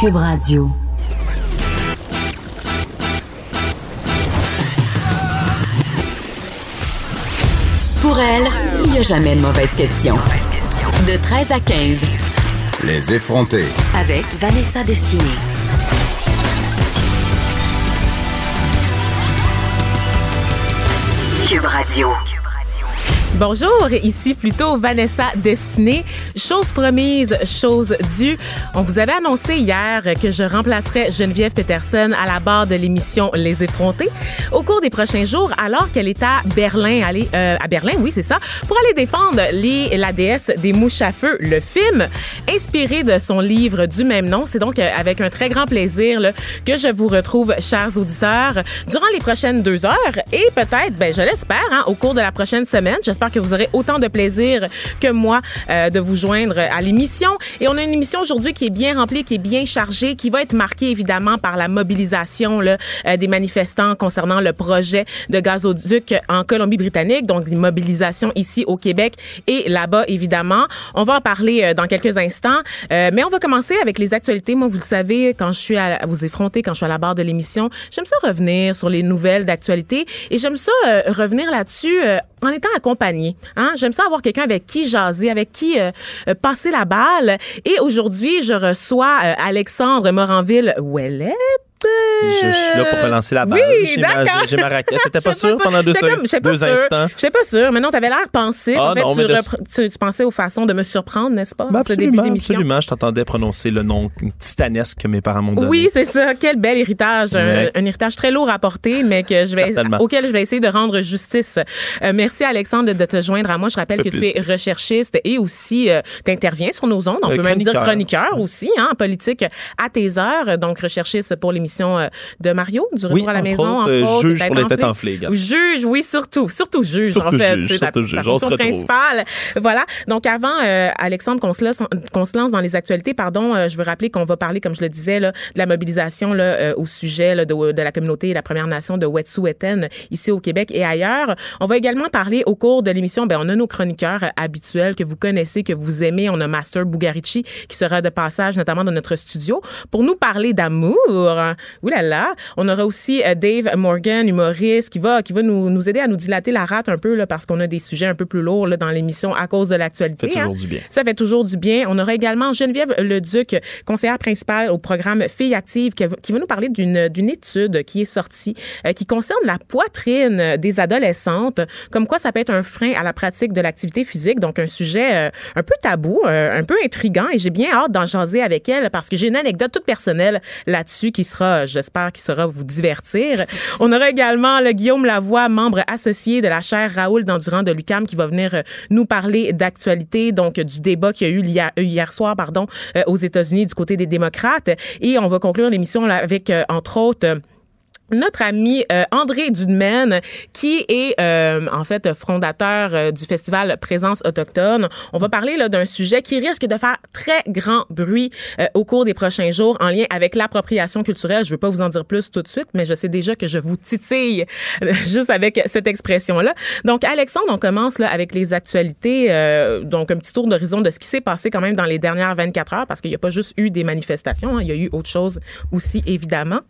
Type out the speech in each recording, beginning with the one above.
Cube Radio. Pour elle, il n'y a jamais de mauvaise question. De 13 à 15. Les effronter. Avec Vanessa Destinée. Cube Radio. Bonjour, ici plutôt Vanessa Destinée. Chose promise, chose due. On vous avait annoncé hier que je remplacerais Geneviève Peterson à la barre de l'émission Les Effrontés au cours des prochains jours, alors qu'elle est à Berlin, aller, euh, à Berlin, oui, c'est ça, pour aller défendre les, la déesse des mouches à feu, le film, inspiré de son livre du même nom. C'est donc euh, avec un très grand plaisir là, que je vous retrouve, chers auditeurs, durant les prochaines deux heures et peut-être, ben, je l'espère, hein, au cours de la prochaine semaine. J'espère que vous aurez autant de plaisir que moi euh, de vous joindre à l'émission. Et on a une émission aujourd'hui qui est bien remplie, qui est bien chargée, qui va être marquée évidemment par la mobilisation là, euh, des manifestants concernant le projet de gazoduc en Colombie-Britannique, donc des mobilisations ici au Québec et là-bas évidemment. On va en parler euh, dans quelques instants, euh, mais on va commencer avec les actualités. Moi, vous le savez, quand je suis à, vous effronter, quand je suis à la barre de l'émission, j'aime ça revenir sur les nouvelles d'actualité et j'aime ça euh, revenir là-dessus euh, en étant accompagné. Hein? J'aime ça avoir quelqu'un avec qui jaser, avec qui euh, euh, passer la balle. Et aujourd'hui, je reçois euh, Alexandre Moranville-Ouellette. Je suis là pour relancer la balle. Oui, J'ai ma, j'ai ma raquette. T'étais pas J'étais sûr pas pendant deux, comme- pas deux sûre. instants? J'étais pas sûre. Mais non, t'avais l'air pensif. Ah en fait, non, tu, de- tu, tu pensais aux façons de me surprendre, n'est-ce pas? Ben début absolument, absolument. Je t'entendais prononcer le nom titanesque que mes parents m'ont donné. Oui, c'est ça. Quel bel héritage. Un, Ouais. un héritage très lourd à porter, mais que je vais, Certainement. auquel je vais essayer de rendre justice. Euh, merci, Alexandre, de te joindre à moi. Je rappelle que tu es recherchiste et aussi, euh, t'interviens sur nos ondes. On Euh, peut même dire chroniqueur. chroniqueur aussi, hein, en politique, à tes heures. Donc, recherchiste pour l'émission euh, de Mario, du retour Oui, à la entre maison. autres, entre juge pour les tête têtes enflée. enflées également. Juge, oui, surtout. Surtout juge, Surtout en fait. juge, C'est surtout ta juge. On se principale. Voilà. Donc, avant, euh, Alexandre, qu'on se, lance, qu'on se lance dans les actualités, pardon, euh, je veux rappeler qu'on va parler, comme je le disais, là, de la mobilisation là, euh, au sujet là, de, de la communauté et la Première Nation de Wet'suwet'en ici au Québec et ailleurs. On va également parler au cours de l'émission, ben, on a nos chroniqueurs euh, habituels que vous connaissez, que vous aimez. On a Master Bugarici qui sera de passage, notamment dans notre studio, pour nous parler d'amour. Ouh là là. On aura aussi euh, Dave Morgan, humoriste, qui va, qui va nous, nous aider à nous dilater la rate un peu, là, parce qu'on a des sujets un peu plus lourds là, dans l'émission à cause de l'actualité. Fait toujours hein. du bien. Ça fait toujours du bien. On aura également Geneviève Leduc, conseillère principale au programme Filles actives, qui va, qui va nous parler d'une d'une étude qui est sortie, euh, qui concerne la poitrine des adolescentes, comme quoi ça peut être un frein à la pratique de l'activité physique, donc un sujet euh, un peu tabou, euh, un peu intrigant, et j'ai bien hâte d'en jaser avec elle parce que j'ai une anecdote toute personnelle là-dessus qui sera, j'espère, qui sera vous divertir. On aura également le Guillaume Lavoie, membre associé de la chaire Raoul d'Endurant de l'UCAM, qui va venir euh, nous parler d'actualité, donc du débat qu'il y a eu hier, hier soir, euh, aux États-Unis du côté des démocrates. Et on va conclure l'émission avec, euh, entre autres, euh, notre ami euh, André Dudemaine, qui est euh, en fait fondateur euh, du festival Présence autochtone. On va parler là d'un sujet qui risque de faire très grand bruit euh, au cours des prochains jours en lien avec l'appropriation culturelle. Je veux pas vous en dire plus tout de suite, mais je sais déjà que je vous titille juste avec cette expression-là. Donc Alexandre, on commence là avec les actualités. euh, donc un petit tour d'horizon de ce qui s'est passé quand même dans les dernières 24 heures, parce qu'il n'y a pas juste eu des manifestations, hein, il y a eu autre chose aussi évidemment.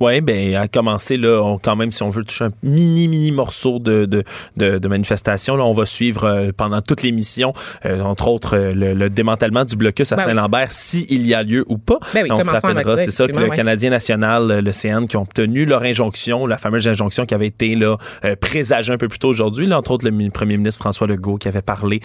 Oui, ben à commencer là, on, quand même si on veut toucher un mini mini morceau de de, de, de manifestation, là, on va suivre euh, pendant toute l'émission, euh, entre autres euh, le, le démantèlement du blocus à Ben oui. Saint-Lambert, s'il y a lieu ou pas. Ben oui, on se rappellera, c'est ça que le ouais. Canadien national, euh, le CN, qui ont obtenu leur injonction, la fameuse injonction qui avait été là présagée un peu plus tôt aujourd'hui, là, entre autres le mi- premier ministre François Legault qui avait parlé,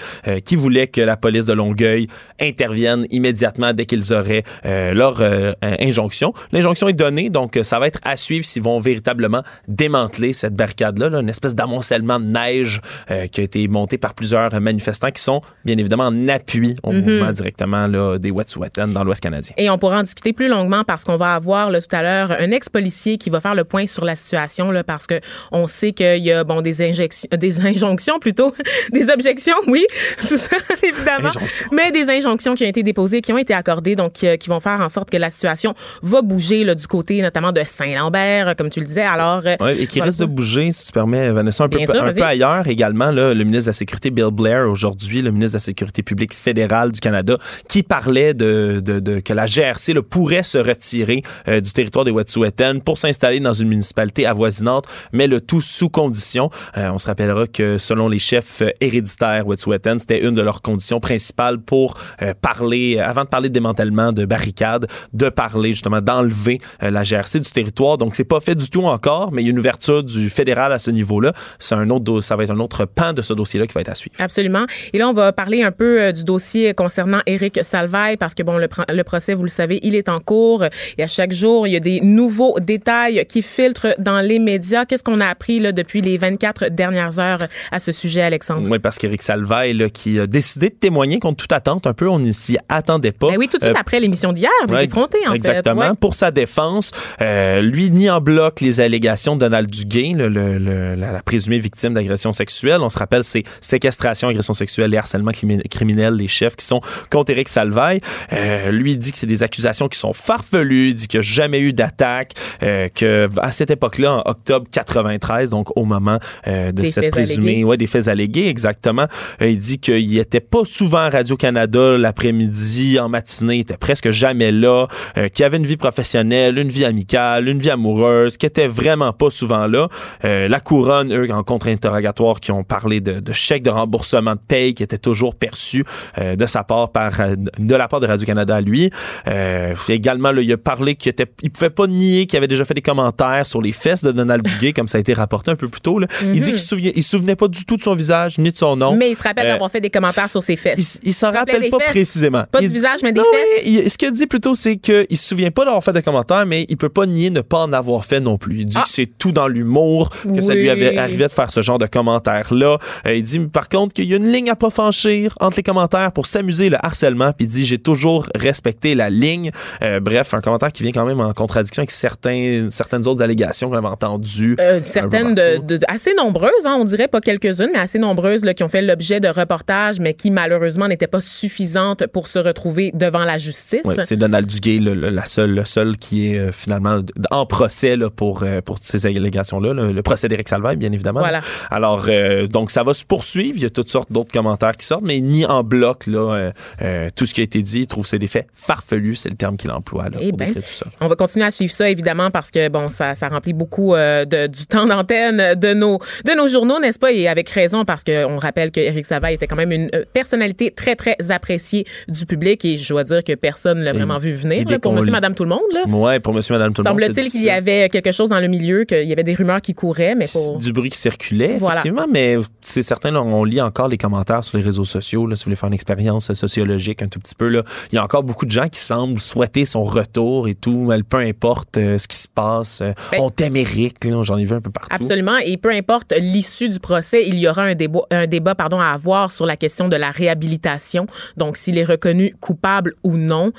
qui voulait que la police de Longueuil intervienne immédiatement dès qu'ils auraient leur injonction. L'injonction est donnée, donc ça va être à suivre s'ils vont véritablement démanteler cette barricade-là, là, une espèce d'amoncellement de neige euh, qui a été monté par plusieurs manifestants qui sont bien évidemment en appui au mouvement directement là, des Wet'suwet'en dans l'Ouest canadien. Et on pourra en discuter plus longuement parce qu'on va avoir là, tout à l'heure un ex-policier qui va faire le point sur la situation là, parce que on sait qu'il y a bon des injections, des injonctions plutôt, des objections, oui, tout ça évidemment, mais des injonctions qui ont été déposées, qui ont été accordées, donc qui, qui vont faire en sorte que la situation va bouger là, du côté notamment de Saint-Lambert, comme tu le disais. Alors, ouais, et qui risque de bouger, si tu permets, Vanessa, un, peu, un peu, ailleurs également. Là, le ministre de la Sécurité, Bill Blair, aujourd'hui, le ministre de la Sécurité publique fédérale du Canada, qui parlait de, de, de que la GRC pourrait se retirer du territoire des Wet'suwet'en pour s'installer dans une municipalité avoisinante, mais le tout sous condition. on se rappellera que selon les chefs héréditaires Wet'suwet'en, c'était une de leurs conditions principales pour parler, avant de parler de démantèlement de barricades, de parler justement d'enlever la GRC du territoire. Donc c'est pas fait du tout encore, mais il y a une ouverture du fédéral à ce niveau-là. C'est un autre, ça va être un autre pan de ce dossier-là qui va être à suivre. Absolument. Et là, on va parler un peu euh, du dossier concernant Éric Salvaille parce que bon, le, le, procès, vous le savez, il est en cours et à chaque jour, il y a des nouveaux détails qui filtrent dans les médias. Qu'est-ce qu'on a appris là, depuis les 24 dernières heures à ce sujet, Alexandre? Oui, parce qu'Éric Salvaille, là, qui a décidé de témoigner contre toute attente, un peu, on ne s'y attendait pas. Ben oui, tout de suite euh, après l'émission d'hier, ouais, effrontés, en exactement. fait. Exactement. Pour sa défense, euh, lui nie en bloc les allégations de Donald Duguay, le, le, la, présumée victime d'agression sexuelle. On se rappelle, c'est séquestration, agression sexuelle et harcèlement criminel, les chefs qui sont contre Éric Salvaille. Euh, lui dit que c'est des accusations qui sont farfelues, dit qu'il n'y a jamais eu d'attaque, euh, que à cette époque-là, en octobre 93, donc au moment euh, de des cette présumée, ouais, des faits allégués, exactement, euh, il dit qu'il était pas souvent à Radio-Canada l'après-midi, en matinée, il était presque jamais là, euh, qu'il avait une vie professionnelle, une vie amicale, une vie amoureuse, qui était vraiment pas souvent là. Euh, la couronne, eux, en contre-interrogatoire, qui ont parlé de, de chèques de remboursement de paye qui étaient toujours perçus euh, de sa part par de la part de Radio-Canada à lui. Euh, également, là, il a parlé qu'il était, il pouvait pas nier qu'il avait déjà fait des commentaires sur les fesses de Donald Duguay, comme ça a été rapporté un peu plus tôt. Là. Il dit qu'il se souvenait, il se souvenait pas du tout de son visage ni de son nom. Mais il se rappelle d'avoir fait des commentaires sur ses fesses. Il, il s'en rappelle pas fesses. précisément. Pas il, du visage, mais des non, fesses. Il, ce qu'il dit plutôt, c'est qu'il se souvient pas d'avoir fait de commentaires, mais il peut pas nier ne pas en avoir fait non plus. Il dit Ah. que c'est tout dans l'humour, que Oui. ça lui avait arrivé de faire ce genre de commentaires-là. Euh, il dit, par contre, qu'il y a une ligne à pas franchir entre les commentaires pour s'amuser le harcèlement. Puis il dit, j'ai toujours respecté la ligne. Euh, bref, un commentaire qui vient quand même en contradiction avec certains, certaines autres allégations qu'on avait entendues. Euh, certaines de, de- assez nombreuses, hein, on dirait pas quelques-unes, mais assez nombreuses là, qui ont fait l'objet de reportages, mais qui malheureusement n'étaient pas suffisantes pour se retrouver devant la justice. Ouais, c'est Donald Duguay, le, le- la seule, le seul qui est euh, finalement en procès là, pour, euh, pour ces allégations-là. Le, le procès d'Éric Salvaille, bien évidemment. Voilà. Alors, euh, donc, ça va se poursuivre. Il y a toutes sortes d'autres commentaires qui sortent, mais ni en bloc là, euh, euh, tout ce qui a été dit. Il trouve c'est des faits farfelus, c'est le terme qu'il emploie là, Eh pour ben, décrire tout ça. On va continuer à suivre ça, évidemment, parce que bon, ça, ça remplit beaucoup de, du temps d'antenne de nos, de nos journaux, n'est-ce pas? Et avec raison, parce qu'on rappelle que Éric Salvaille était quand même une personnalité très, très appréciée du public. Et je dois dire que personne ne l'a vraiment vu venir, là, pour monsieur, madame, tout le monde. Ouais, pour monsieur, madame, tout le monde. Semble-t-il qu'il y avait quelque chose dans le milieu, qu'il y avait des rumeurs qui couraient, mais pour... du bruit qui circulait, Voilà. effectivement, mais c'est certain, là, on lit encore les commentaires sur les réseaux sociaux. Là, si vous voulez faire une expérience sociologique un tout petit peu, là, il y a encore beaucoup de gens qui semblent souhaiter son retour et tout, peu importe euh, ce qui se passe. euh, Ben- on t'aime Eric, là, j'en ai vu un peu partout. Absolument. Et peu importe l'issue du procès, il y aura un débat, un débat pardon, à avoir sur la question de la réhabilitation. Donc, s'il est reconnu coupable ou non,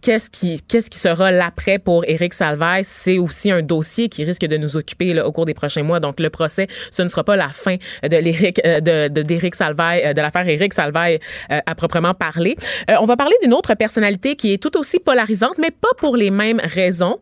qu'est-ce qui, qu'est-ce qui sera l'après pour Éric C'est aussi un dossier qui risque de nous occuper là, au cours des prochains mois. Donc, le procès, ce ne sera pas la fin de l'Éric, euh, de, d'Éric Salvaille, euh, de l'affaire Éric Salvaille euh, à proprement parler. Euh, on va parler d'une autre personnalité qui est tout aussi polarisante, mais pas pour les mêmes raisons.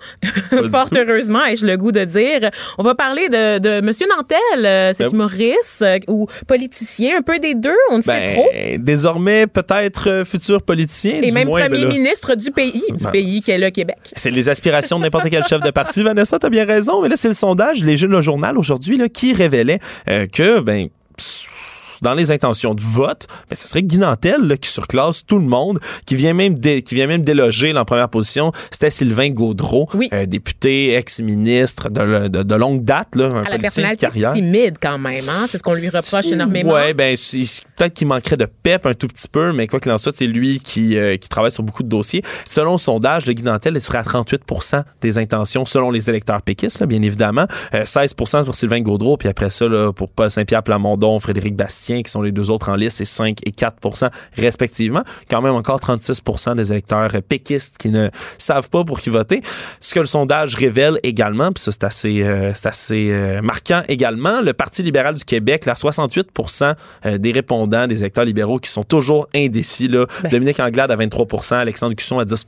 Fort heureusement, ai-je le goût de dire. On va parler de, de Monsieur Nantel, euh, cet Ben- humoriste ou politicien, un peu des deux, on ne sait trop. Ben, désormais, peut-être futur politicien. Et du même moins, premier ben ministre du pays, du Ben, pays qui est le Québec. C'est les aspirations de n'importe quel chef de parti. Vanessa, t'as bien raison. Mais là, c'est le sondage, les jeunes, le journal aujourd'hui, qui révélait euh, que, ben, dans les intentions de vote, ben, ce serait Guy Nantel là, qui surclasse tout le monde, qui vient même dé- qui vient même déloger là, en première position. C'était Sylvain Gaudreau, Oui. euh, député, ex-ministre de, de- de longue date, là, un À la politicien de personnalité carrière. timide quand même, hein? c'est ce qu'on lui reproche énormément. Ouais, ben peut-être qu'il manquerait de pep un tout petit peu, mais quoi qu'il en soit, c'est lui qui, euh, qui travaille sur beaucoup de dossiers. Selon le sondage, le Guy Nantel il serait à 38% des intentions selon les électeurs péquistes, là, bien évidemment. Euh, 16% pour Sylvain Gaudreau, puis après ça, là, pour Paul Saint-Pierre Plamondon, Frédéric Bastien, qui sont les deux autres en liste, c'est 5 et 4 respectivement. Quand même encore 36 des électeurs péquistes qui ne savent pas pour qui voter. Ce que le sondage révèle également, puis ça c'est assez, euh, c'est assez euh, marquant également, le Parti libéral du Québec, là, 68% euh, des répondants, des électeurs libéraux qui sont toujours indécis. Là. Ben. Dominique Anglade à 23% Alexandre Cusson à 10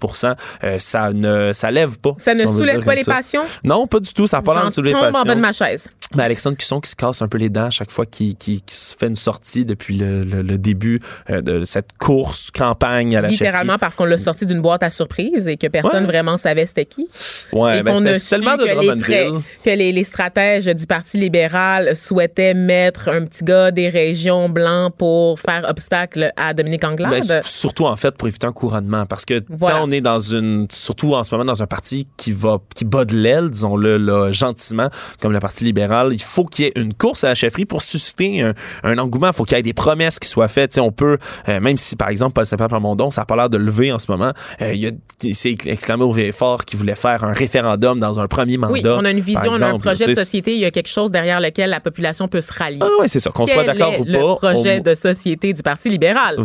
ça ne ça lève pas. Ça ne si soulève pas les ça. passions? Non, pas du tout. Ça n'a pas l'air de soulever les tombe en passions. bas de ma chaise. Ben, Alexandre Cusson qui se casse un peu les dents à chaque fois qu'il se fait une sortie depuis le, le- le début euh, de cette course, campagne à la Littéralement parce qu'on l'a sorti d'une boîte à surprise et que personne Ouais. vraiment savait c'était qui. chefferie. Ouais, et ben, qu'on a su tellement de que, les, que les, les stratèges du Parti libéral souhaitaient mettre un petit gars des régions blancs pour faire obstacle à Dominique Anglade. Ben, surtout en fait pour éviter un couronnement parce que Voilà. quand on est dans une surtout en ce moment dans un parti qui va qui bat de l'aile disons-le là, gentiment comme le parti libéral il faut qu'il y ait une course à la chefferie pour susciter un, un engouement il faut qu'il y ait des promesses qui soient faites Tu sais, on peut euh, même si par exemple Paul Saint-Pierre Plamondon ça a pas l'air de lever en ce moment euh, il y a il s'est exclamé au fort qu'il voulait faire un référendum dans un premier mandat oui, on a une vision, on a un projet de société, il y a quelque chose derrière lequel la population peut se rallier. ah ouais c'est ça qu'on soit d'accord ou le pas projet on- de société du Parti libéral?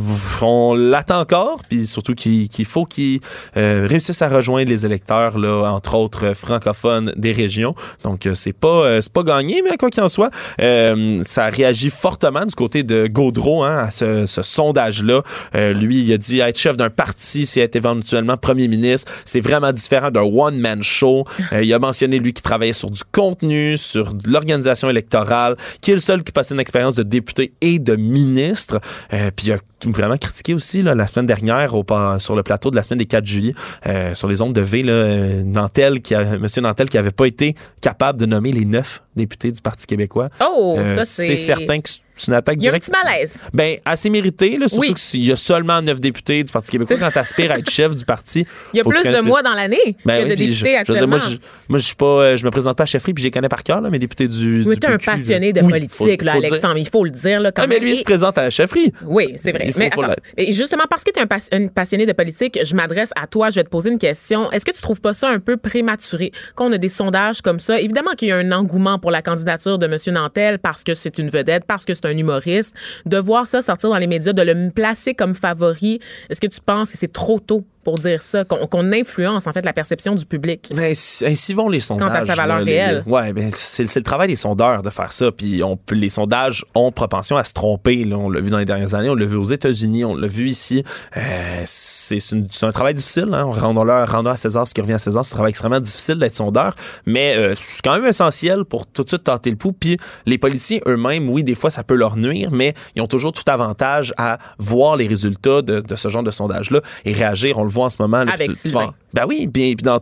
on l'attend encore, puis surtout qu'il faut qu'il euh, réussisse à rejoindre les électeurs, là, entre autres francophones des régions. Donc, c'est pas, c'est pas gagné, mais quoi qu'il en soit, ça réagit fortement du côté de Gaudreau hein, à ce, sondage-là. Euh, lui, il a dit être chef d'un parti, c'est être éventuellement premier ministre. C'est vraiment différent d'un one-man show. Euh, il a mentionné, lui, qui travaillait sur du contenu, sur l'organisation électorale, qui est le seul qui passait une expérience de député et de ministre. Euh, puis il a vraiment critiqué aussi là, la semaine dernière au, sur le plateau de la semaine des 4 juillet euh, sur les ondes de V, là, euh, Nantel, qui a, Monsieur Nantel qui n'avait pas été capable de nommer les neuf députés du Parti québécois. Oh, Euh, ça c'est. c'est certain que c'est une attaque Il y a un directe. petit malaise. Ben, assez mérité, là, surtout Oui. que s'il y a seulement neuf députés du Parti québécois, quand t'aspires à être chef du parti, Il y a plus tu de mois dans l'année Ben que oui, de je- députés je dire, actuellement. moi, je, moi, je suis pas, je me présente pas à chefferie, puis je les connais par cœur, là, mes députés du. Tu du es un passionné de. Oui, politique, faut- là, faut. Alexandre. Il faut le dire. Là, quand Ah, mais lui, il se présente à la chefferie. Oui, c'est vrai. Mais attends, justement, parce que tu es un, une passionné de politique, je m'adresse à toi, je vais te poser une question. Est-ce que tu trouves pas ça un peu prématuré qu'on a des sondages comme ça? Évidemment qu'il y a un engouement pour la candidature de M. Nantel parce que c'est une vedette, parce que c'est un humoriste. De voir ça sortir dans les médias, de le placer comme favori, est-ce que tu penses que c'est trop tôt pour dire ça, qu'on influence en fait la perception du public? Mais si- ainsi vont les sondages. sa valeur là, réelle. les- ouais, ben c'est le travail des sondeurs de faire ça. Puis on les sondages ont propension à se tromper. là. On l'a vu dans les dernières années, on l'a vu aux États-Unis, on l'a vu ici. Euh, c'est un travail difficile. Hein? Rendons-le rendons à César ce qui revient à César. C'est un travail extrêmement difficile d'être sondeur, mais euh, c'est quand même essentiel pour tout de suite tenter le pouls. Puis les politiciens eux-mêmes, oui, des fois ça peut leur nuire, mais ils ont toujours tout avantage à voir les résultats de, de ce genre de sondage-là et réagir. On le voit en ce moment. là, Avec puis tu- tu Sylvain. vas- ben oui, bien, puis dans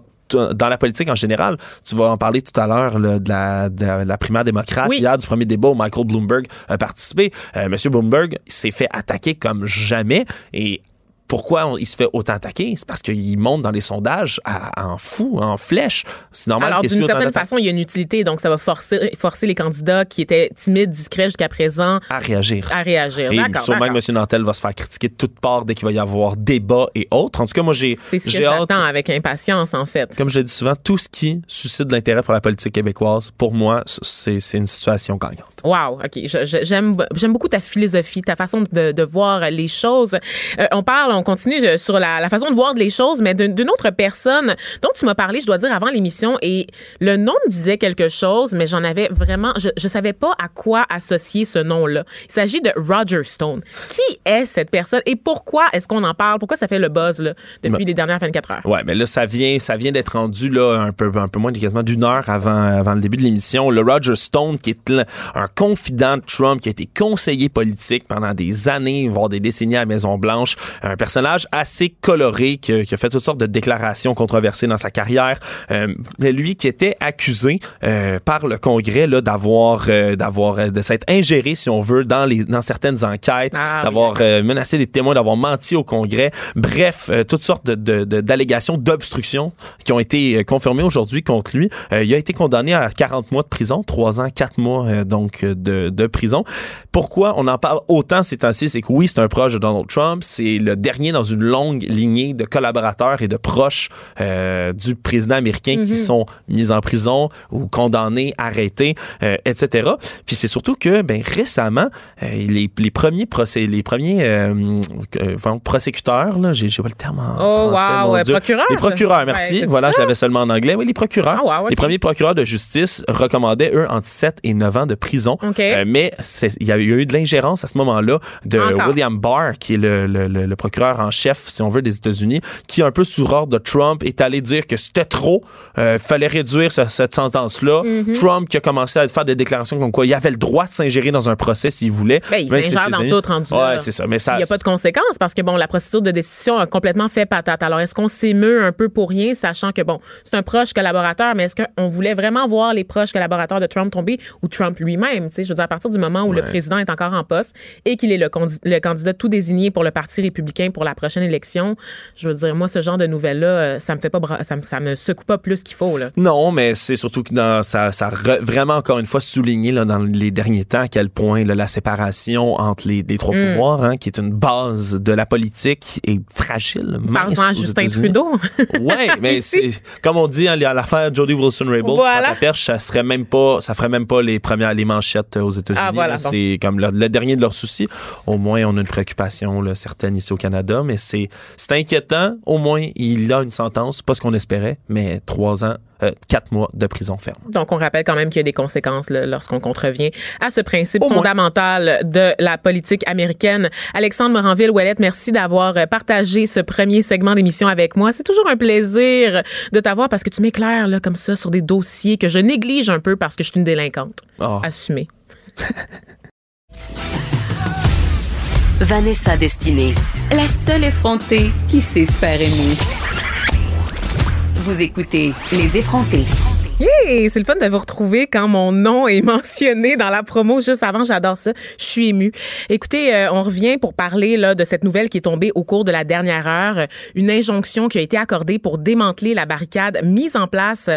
dans la politique en général, tu vas en parler tout à l'heure là, de, la, de la- de la primaire démocrate. Oui. Hier, du premier débat où Michael Bloomberg a participé. Euh, Monsieur Bloomberg s'est fait attaquer comme jamais et pourquoi on- il se fait autant attaquer? C'est parce qu'il monte dans les sondages à- en fou, en flèche. C'est normal Alors, d'une certaine façon, il y a une utilité, donc ça va forcer, forcer les candidats qui étaient timides, discrets jusqu'à présent à réagir. à réagir. Et sûrement que M. Nantel va se faire critiquer de toutes parts dès qu'il va y avoir débat et autres. En tout cas, moi, j'ai C'est ce que j'ai hâte j'attends avec impatience, en fait. comme je le dis souvent, tout ce qui suscite de l'intérêt pour la politique québécoise, pour moi, c'est une situation gagnante. Wow, OK. J'aime j'aime beaucoup ta philosophie, ta façon de, de voir les choses. Euh, on parle, on continue euh, sur la, la façon de voir les choses, mais d'une autre personne dont tu m'as parlé, je dois dire, avant l'émission, et le nom me disait quelque chose, mais j'en avais vraiment... Je, je savais pas à quoi associer ce nom-là. Il s'agit de Roger Stone. Qui est cette personne et pourquoi est-ce qu'on en parle? Pourquoi ça fait le buzz là, depuis Ben- les dernières 24 heures? Ouais, mais là, ça vient, ça vient d'être rendu là un peu, un peu moins quasiment d'une heure avant, avant le début de l'émission. Le Roger Stone, qui est un confident de Trump, qui a été conseiller politique pendant des années, voire des décennies à la Maison Blanche, un personnage assez coloré qui, a- qui a fait toutes sortes de déclarations controversées dans sa carrière. Euh, lui, qui était accusé euh, par le Congrès là d'avoir, euh, d'avoir, euh, de s'être ingéré, si on veut, dans les, dans certaines enquêtes, Ah, oui, d'avoir euh, menacé les témoins, d'avoir menti au Congrès. Bref, euh, toutes sortes de, d'allégations d'obstruction qui ont été confirmées aujourd'hui contre lui. Il a été condamné à 40 mois de prison, 3 ans, 4 mois donc de, de prison. Pourquoi on en parle autant ces temps-ci? C'est que oui, c'est un proche de Donald Trump, c'est le dernier dernier dans une longue lignée de collaborateurs et de proches euh, du président américain qui Mm-hmm. sont mis en prison ou condamnés, arrêtés, euh, etc. Puis c'est surtout que ben, récemment, euh, les, les premiers procès, les premiers euh, euh, enfin, prosécuteurs, là, j'ai pas le terme en Oh, français, wow, mon Dieu. procureurs? Les procureurs, merci. voilà, je l'avais seulement en anglais. Oui, les procureurs. Ah, wow. Les premiers procureurs de justice recommandaient, eux, entre 7 et 9 ans de prison. Mais il y a eu de l'ingérence à ce moment-là de Encore. William Barr, qui est le, le- le- le procureur en chef, si on veut, des États-Unis, qui, un peu sous ordre de Trump, est allé dire que c'était trop, euh, fallait réduire ce- cette sentence-là. Mm-hmm. Trump qui a commencé à faire des déclarations comme quoi il avait le droit de s'ingérer dans un procès s'il voulait. Ben, il s'ingère dans tout rendu. Ouais, c'est ça. Mais ça, Il n'y a pas de conséquences parce que, bon, la procédure de décision a complètement fait patate. Alors, est-ce qu'on s'émeut un peu pour rien, sachant que, bon, c'est un proche collaborateur, mais est-ce qu'on voulait vraiment voir les proches collaborateurs de Trump tomber ou Trump lui-même? Tu sais, je veux dire, à partir du moment où le président est encore en poste et qu'il est le candidat tout désigné pour le Parti républicain pour la prochaine élection, je veux dire, moi, ce genre de nouvelles-là, euh, ça me fait pas, ça me, ça me secoue pas plus qu'il faut, là. Non, mais c'est surtout que dans, ça, ça re- vraiment encore une fois souligné là, dans les derniers temps à quel point là, la séparation entre les, les trois Mm. pouvoirs, hein, qui est une base de la politique, est fragile. Parle-en à aux Justin. Trudeau. Ouais, mais c'est comme on dit hein, à l'affaire Jody Wilson Raybould, Voilà. tu prends ta perche, ça serait même pas, ça ferait même pas les premières les manchettes aux États-Unis. Ah, voilà. C'est comme le, le dernier de leurs soucis. Au moins, on a une préoccupation là, certaine ici au Canada, mais c'est c'est inquiétant. Au moins, il a une sentence, pas ce qu'on espérait, mais trois ans, euh, quatre mois de prison ferme. Donc, on rappelle quand même qu'il y a des conséquences lorsqu'on contrevient à ce principe Au moins. fondamental de la politique américaine. Alexandre Moranville-Ouellette, merci d'avoir euh, partagé ce premier segment d'émission avec moi. C'est toujours un plaisir de t'avoir parce que tu m'éclaires là, comme ça sur des dossiers que je néglige un peu parce que je suis une délinquante. Oh. Assumé. Vanessa Destinée, la seule effrontée qui sait se faire aimer. Vous écoutez Les effrontés. Hey, c'est le fun de vous retrouver quand mon nom est mentionné dans la promo juste avant. J'adore ça. Je suis émue. Écoutez, euh, on revient pour parler là de cette nouvelle qui est tombée au cours de la dernière heure. Une injonction qui a été accordée pour démanteler la barricade mise en place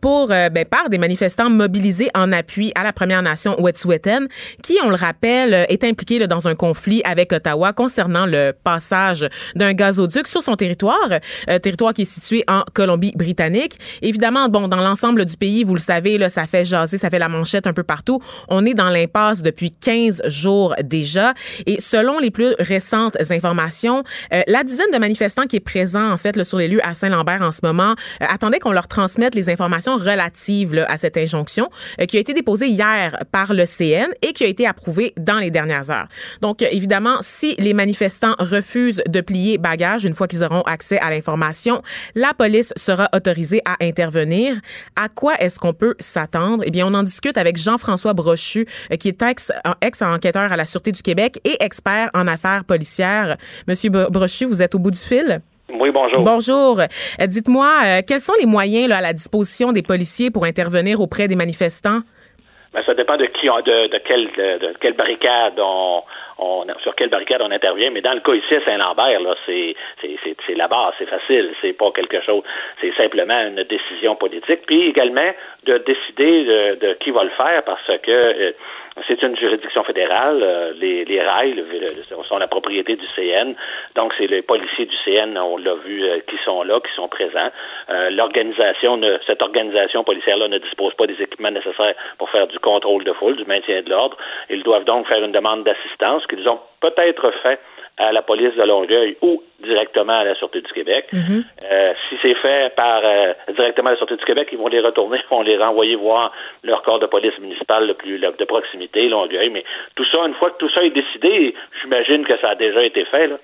pour euh, ben, par des manifestants mobilisés en appui à la Première Nation Wet'suwet'en, qui, on le rappelle, est impliquée là, dans un conflit avec Ottawa concernant le passage d'un gazoduc sur son territoire, euh, territoire qui est situé en Colombie-Britannique. Évidemment, bon, dans l'ensemble du pays, vous le savez, là, ça fait jaser, ça fait la manchette un peu partout. On est dans l'impasse depuis 15 jours déjà. Et selon les plus récentes informations, euh, la dizaine de manifestants qui est présent, en fait, là, sur les lieux à Saint-Lambert en ce moment, euh, attendait qu'on leur transmette les informations relatives là, à cette injonction euh, qui a été déposée hier par le CN et qui a été approuvée dans les dernières heures. Donc, euh, évidemment, si les manifestants refusent de plier bagage une fois qu'ils auront accès à l'information, la police sera autorisée à intervenir. Quoi est-ce qu'on peut s'attendre? Eh bien, on en discute avec Jean-François Brochu, euh, qui est ex- euh, ex-enquêteur à la Sûreté du Québec et expert en affaires policières. Monsieur Bro- Brochu, vous êtes au bout du fil? Oui, bonjour. Bonjour. Euh, Dites-moi, euh, quels sont les moyens là, à la disposition des policiers pour intervenir auprès des manifestants? Ben, ça dépend de qui, de, de, quelle, de, de quelle barricade on, on, sur quelle barricade on intervient. Mais dans le cas ici à Saint-Lambert, là, c'est, c'est, la base, c'est facile, c'est pas quelque chose, c'est simplement une décision politique. Puis également de décider de, de qui va le faire parce que euh, c'est une juridiction fédérale. euh, les, les rails sont la propriété du CN. Donc, c'est les policiers du CN, on l'a vu, euh, qui sont là, qui sont présents. Euh, l'organisation, cette organisation policière-là ne dispose pas des équipements nécessaires pour faire du contrôle de foule, du maintien de l'ordre. Ils doivent donc faire une demande d'assistance qu'ils ont peut-être fait à la police de Longueuil ou directement à la Sûreté du Québec. Euh, si c'est fait par euh, directement à la Sûreté du Québec, ils vont les retourner, ils vont les renvoyer voir leur corps de police municipal le plus le- de proximité, Longueuil. Mais tout ça, une fois que tout ça est décidé, j'imagine que ça a déjà été fait. Là.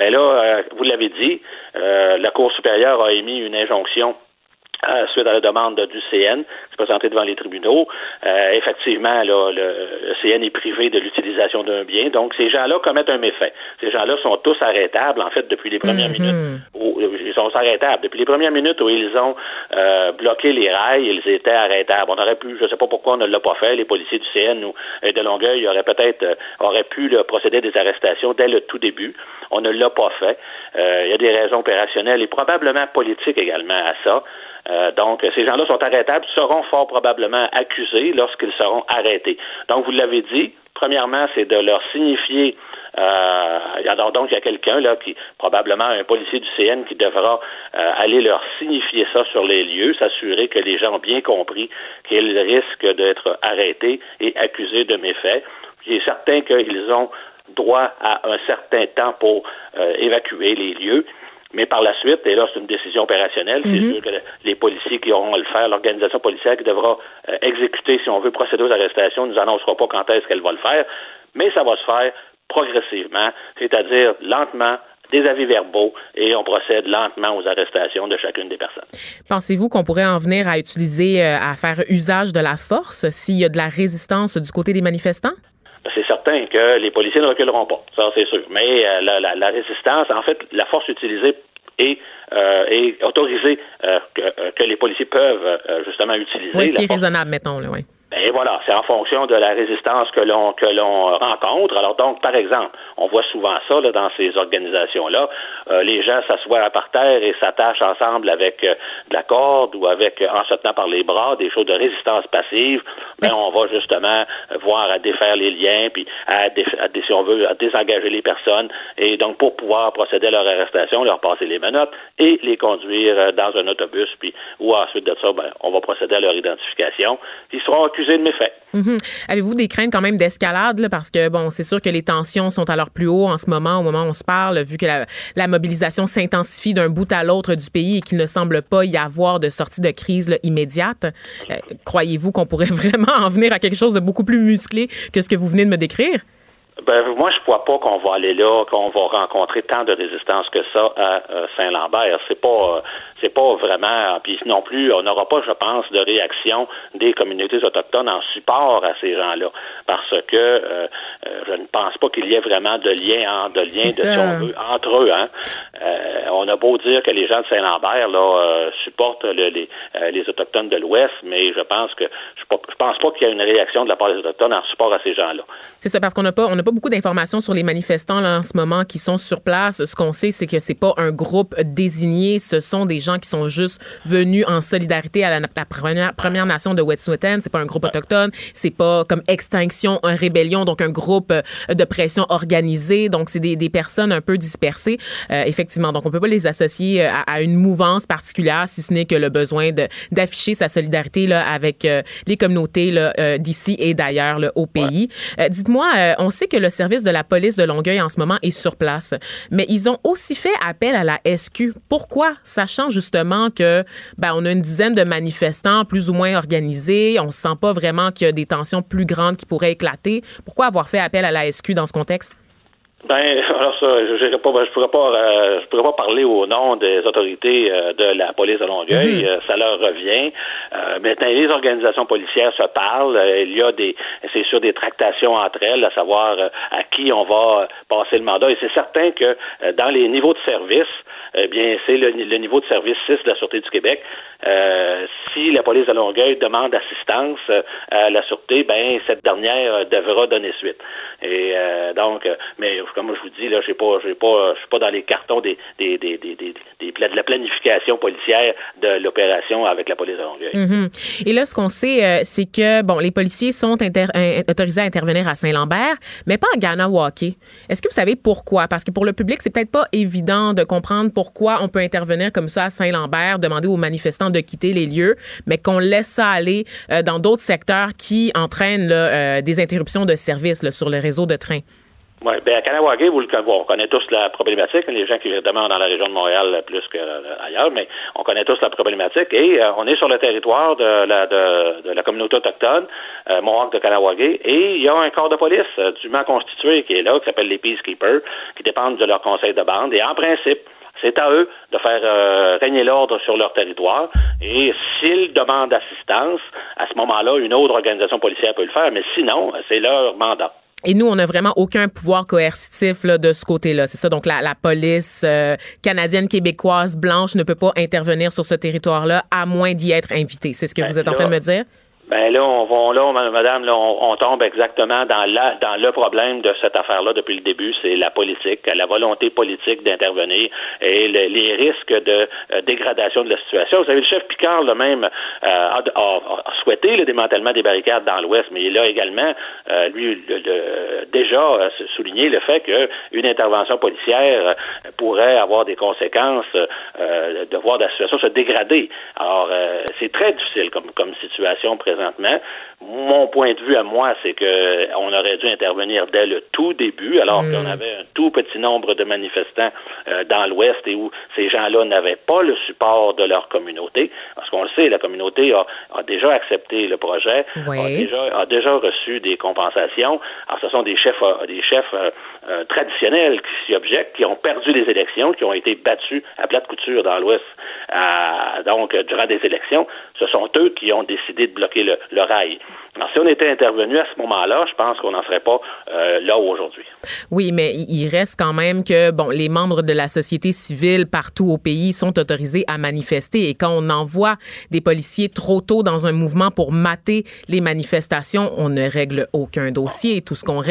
Et là, euh, vous l'avez dit, euh, la Cour supérieure a émis une injonction euh, suite à la demande du CN, se présenter devant les tribunaux. Euh, effectivement, là, le, CN est privé de l'utilisation d'un bien, donc ces gens-là commettent un méfait. Ces gens-là sont tous arrêtables, en fait, depuis les premières minutes. Où, ils sont arrêtables. Depuis les premières minutes où ils ont euh, bloqué les rails, ils étaient arrêtables. On aurait pu, je ne sais pas pourquoi on ne l'a pas fait, les policiers du CN ou euh, de Longueuil auraient peut-être euh, auraient pu là, procéder à des arrestations dès le tout début. On ne l'a pas fait. Euh, il y a des raisons opérationnelles et probablement politiques également à ça. Euh, donc, ces gens-là sont arrêtables, seront fort probablement accusés lorsqu'ils seront arrêtés. Donc, vous l'avez dit, premièrement, c'est de leur signifier euh, donc, il y a quelqu'un là qui, probablement un policier du CN, qui devra euh, aller leur signifier ça sur les lieux, s'assurer que les gens ont bien compris qu'ils risquent d'être arrêtés et accusés de méfaits. Il est certain qu'ils ont droit à un certain temps pour euh, évacuer les lieux. Mais par la suite, et là c'est une décision opérationnelle, c'est mhm. sûr que les policiers qui auront à le faire, l'organisation policière qui devra euh, exécuter, si on veut, procéder aux arrestations, ne nous annoncera pas quand est-ce qu'elle va le faire, mais ça va se faire progressivement, c'est-à-dire lentement, des avis verbaux et on procède lentement aux arrestations de chacune des personnes. Pensez-vous qu'on pourrait en venir à utiliser, euh, à faire usage de la force s'il y a de la résistance du côté des manifestants? C'est certain que les policiers ne reculeront pas, ça c'est sûr. Mais euh, la, résistance, en fait, la force utilisée est, euh, autorisée que, les policiers peuvent justement utiliser. Oui, ce qui est raisonnable, mettons, là, oui. Et voilà, c'est en fonction de la résistance que l'on que l'on rencontre. Alors donc, par exemple, on voit souvent ça là, dans ces organisations-là. Euh, les gens s'assoient par terre et s'attachent ensemble avec euh, de la corde ou avec euh, en se tenant par les bras, des choses de résistance passive. Mais ben, on va justement voir à défaire les liens, puis à, si on veut, à désengager les personnes. Et donc, pour pouvoir procéder à leur arrestation, leur passer les menottes et les conduire dans un autobus, puis ou ensuite de ça, ben, on va procéder à leur identification. Ils seront accusés Mhm. Avez-vous des craintes quand même d'escalade parce que bon, c'est sûr que les tensions sont à leur plus haut en ce moment, au moment où on se parle, vu que la, mobilisation s'intensifie d'un bout à l'autre du pays et qu'il ne semble pas y avoir de sortie de crise immédiate. Euh, croyez-vous qu'on pourrait vraiment en venir à quelque chose de beaucoup plus musclé que ce que vous venez de me décrire? Ben, moi, je crois pas qu'on va aller là, qu'on va rencontrer tant de résistance que ça à euh, Saint-Lambert. C'est pas, euh, c'est pas vraiment. Puis non plus, on n'aura pas, je pense, de réaction des communautés autochtones en support à ces gens-là, parce que euh, je ne pense pas qu'il y ait vraiment de lien, de lien de, entre eux. Hein. on a beau dire que les gens de Saint-Lambert là supportent les, les autochtones de l'Ouest, mais je pense que je, je pense pas qu'il y ait une réaction de la part des autochtones en support à ces gens-là. C'est ça, parce qu'on n'a pas, on pas beaucoup d'informations sur les manifestants là, en ce moment qui sont sur place. Ce qu'on sait, c'est que c'est pas un groupe désigné. Ce sont des gens qui sont juste venus en solidarité à la, première, première, nation de Wet'suwet'en. C'est pas un groupe autochtone. C'est pas comme Extinction, un rébellion, donc un groupe euh, de pression organisé. Donc c'est des, des, personnes un peu dispersées, euh, effectivement. Donc on peut pas les associer euh, à, une mouvance particulière, si ce n'est que le besoin d'afficher sa solidarité là avec les communautés là d'ici et d'ailleurs au pays. Dites-moi, on sait que le service de la police de Longueuil en ce moment est sur place. Mais ils ont aussi fait appel à la SQ. Pourquoi? Sachant justement que ben, on a une dizaine de manifestants plus ou moins organisés, on ne sent pas vraiment qu'il y a des tensions plus grandes qui pourraient éclater. Pourquoi avoir fait appel à la SQ dans ce contexte? Ben, alors ça, je pas, ben, je pourrais pas, euh, je pourrais pas parler au nom des autorités euh, de la police de Longueuil. Mhm. Euh, ça leur revient. maintenant, les organisations policières se parlent. il y a des, c'est sûr, des tractations entre elles, à savoir à qui on va passer le mandat. Et c'est certain que dans les niveaux de service, eh bien, c'est le, niveau de service 6 de la Sûreté du Québec. si la police de Longueuil demande assistance à la Sûreté, ben cette dernière devra donner suite. Et donc, mais comme je vous dis, là, j'ai pas, j'ai pas, je suis pas dans les cartons des, des, des, des, des, de la planification policière de l'opération avec la police de Longueuil. Mm-hmm. Et là, ce qu'on sait, euh, c'est que bon, les policiers sont autorisés à intervenir à Saint-Lambert, mais pas à Ganawake. Est-ce que vous savez pourquoi? Parce que pour le public, c'est peut-être pas évident de comprendre pourquoi on peut intervenir comme ça à Saint-Lambert, demander aux manifestants de quitter les lieux, mais qu'on laisse ça aller euh, dans d'autres secteurs qui entraînent euh, des interruptions de services sur le réseau de train. Oui, bien, à Kanawagé, vous le on connaît tous la problématique, les gens qui demandent dans la région de Montréal plus qu'ailleurs, mais on connaît tous la problématique et euh, on est sur le territoire de la, de, la communauté autochtone, euh, Mohawk de Kanawagé, et il y a un corps de police euh, dûment constitué qui est là, qui s'appelle les Peacekeepers, qui dépendent de leur conseil de bande, et en principe, c'est à eux de faire euh, régner l'ordre sur leur territoire. Et s'ils demandent assistance, à ce moment-là, une autre organisation policière peut le faire. Mais sinon, c'est leur mandat. Et nous, on n'a vraiment aucun pouvoir coercitif là, de ce côté-là. C'est ça. Donc, la, la police euh, canadienne, québécoise, blanche ne peut pas intervenir sur ce territoire-là à moins d'y être invitée. C'est ce que ben, vous êtes en train de me dire? Ben là, on va là, madame, là, on, tombe exactement dans la dans le problème de cette affaire-là depuis le début, c'est la politique, la volonté politique d'intervenir et les risques de euh, dégradation de la situation. Vous savez, le chef Picard, le même, euh, a, souhaité le démantèlement des barricades dans l'Ouest, mais il a également, euh, lui, déjà souligné le fait qu'une intervention policière pourrait avoir des conséquences de voir la situation se dégrader. Alors, c'est très difficile comme, comme situation mon point de vue à moi, c'est que on aurait dû intervenir dès le tout début, alors mm. qu'on avait un tout petit nombre de manifestants euh, dans l'Ouest et où ces gens-là n'avaient pas le support de leur communauté. Parce qu'on le sait, la communauté a, déjà accepté le projet, a, déjà, reçu des compensations. Alors, ce sont des chefs, euh, des chefs euh, traditionnels qui s'y objectent, qui ont perdu les élections, qui ont été battus à plate couture dans l'Ouest. donc, durant des élections, ce sont eux qui ont décidé de bloquer le, rail. Alors, si on était intervenu à ce moment-là, je pense qu'on n'en serait pas euh, là aujourd'hui. Oui, mais il reste quand même que, bon, les membres de la société civile partout au pays sont autorisés à manifester et quand on envoie des policiers trop tôt dans un mouvement pour mater les manifestations, on ne règle aucun dossier. Tout ce qu'on,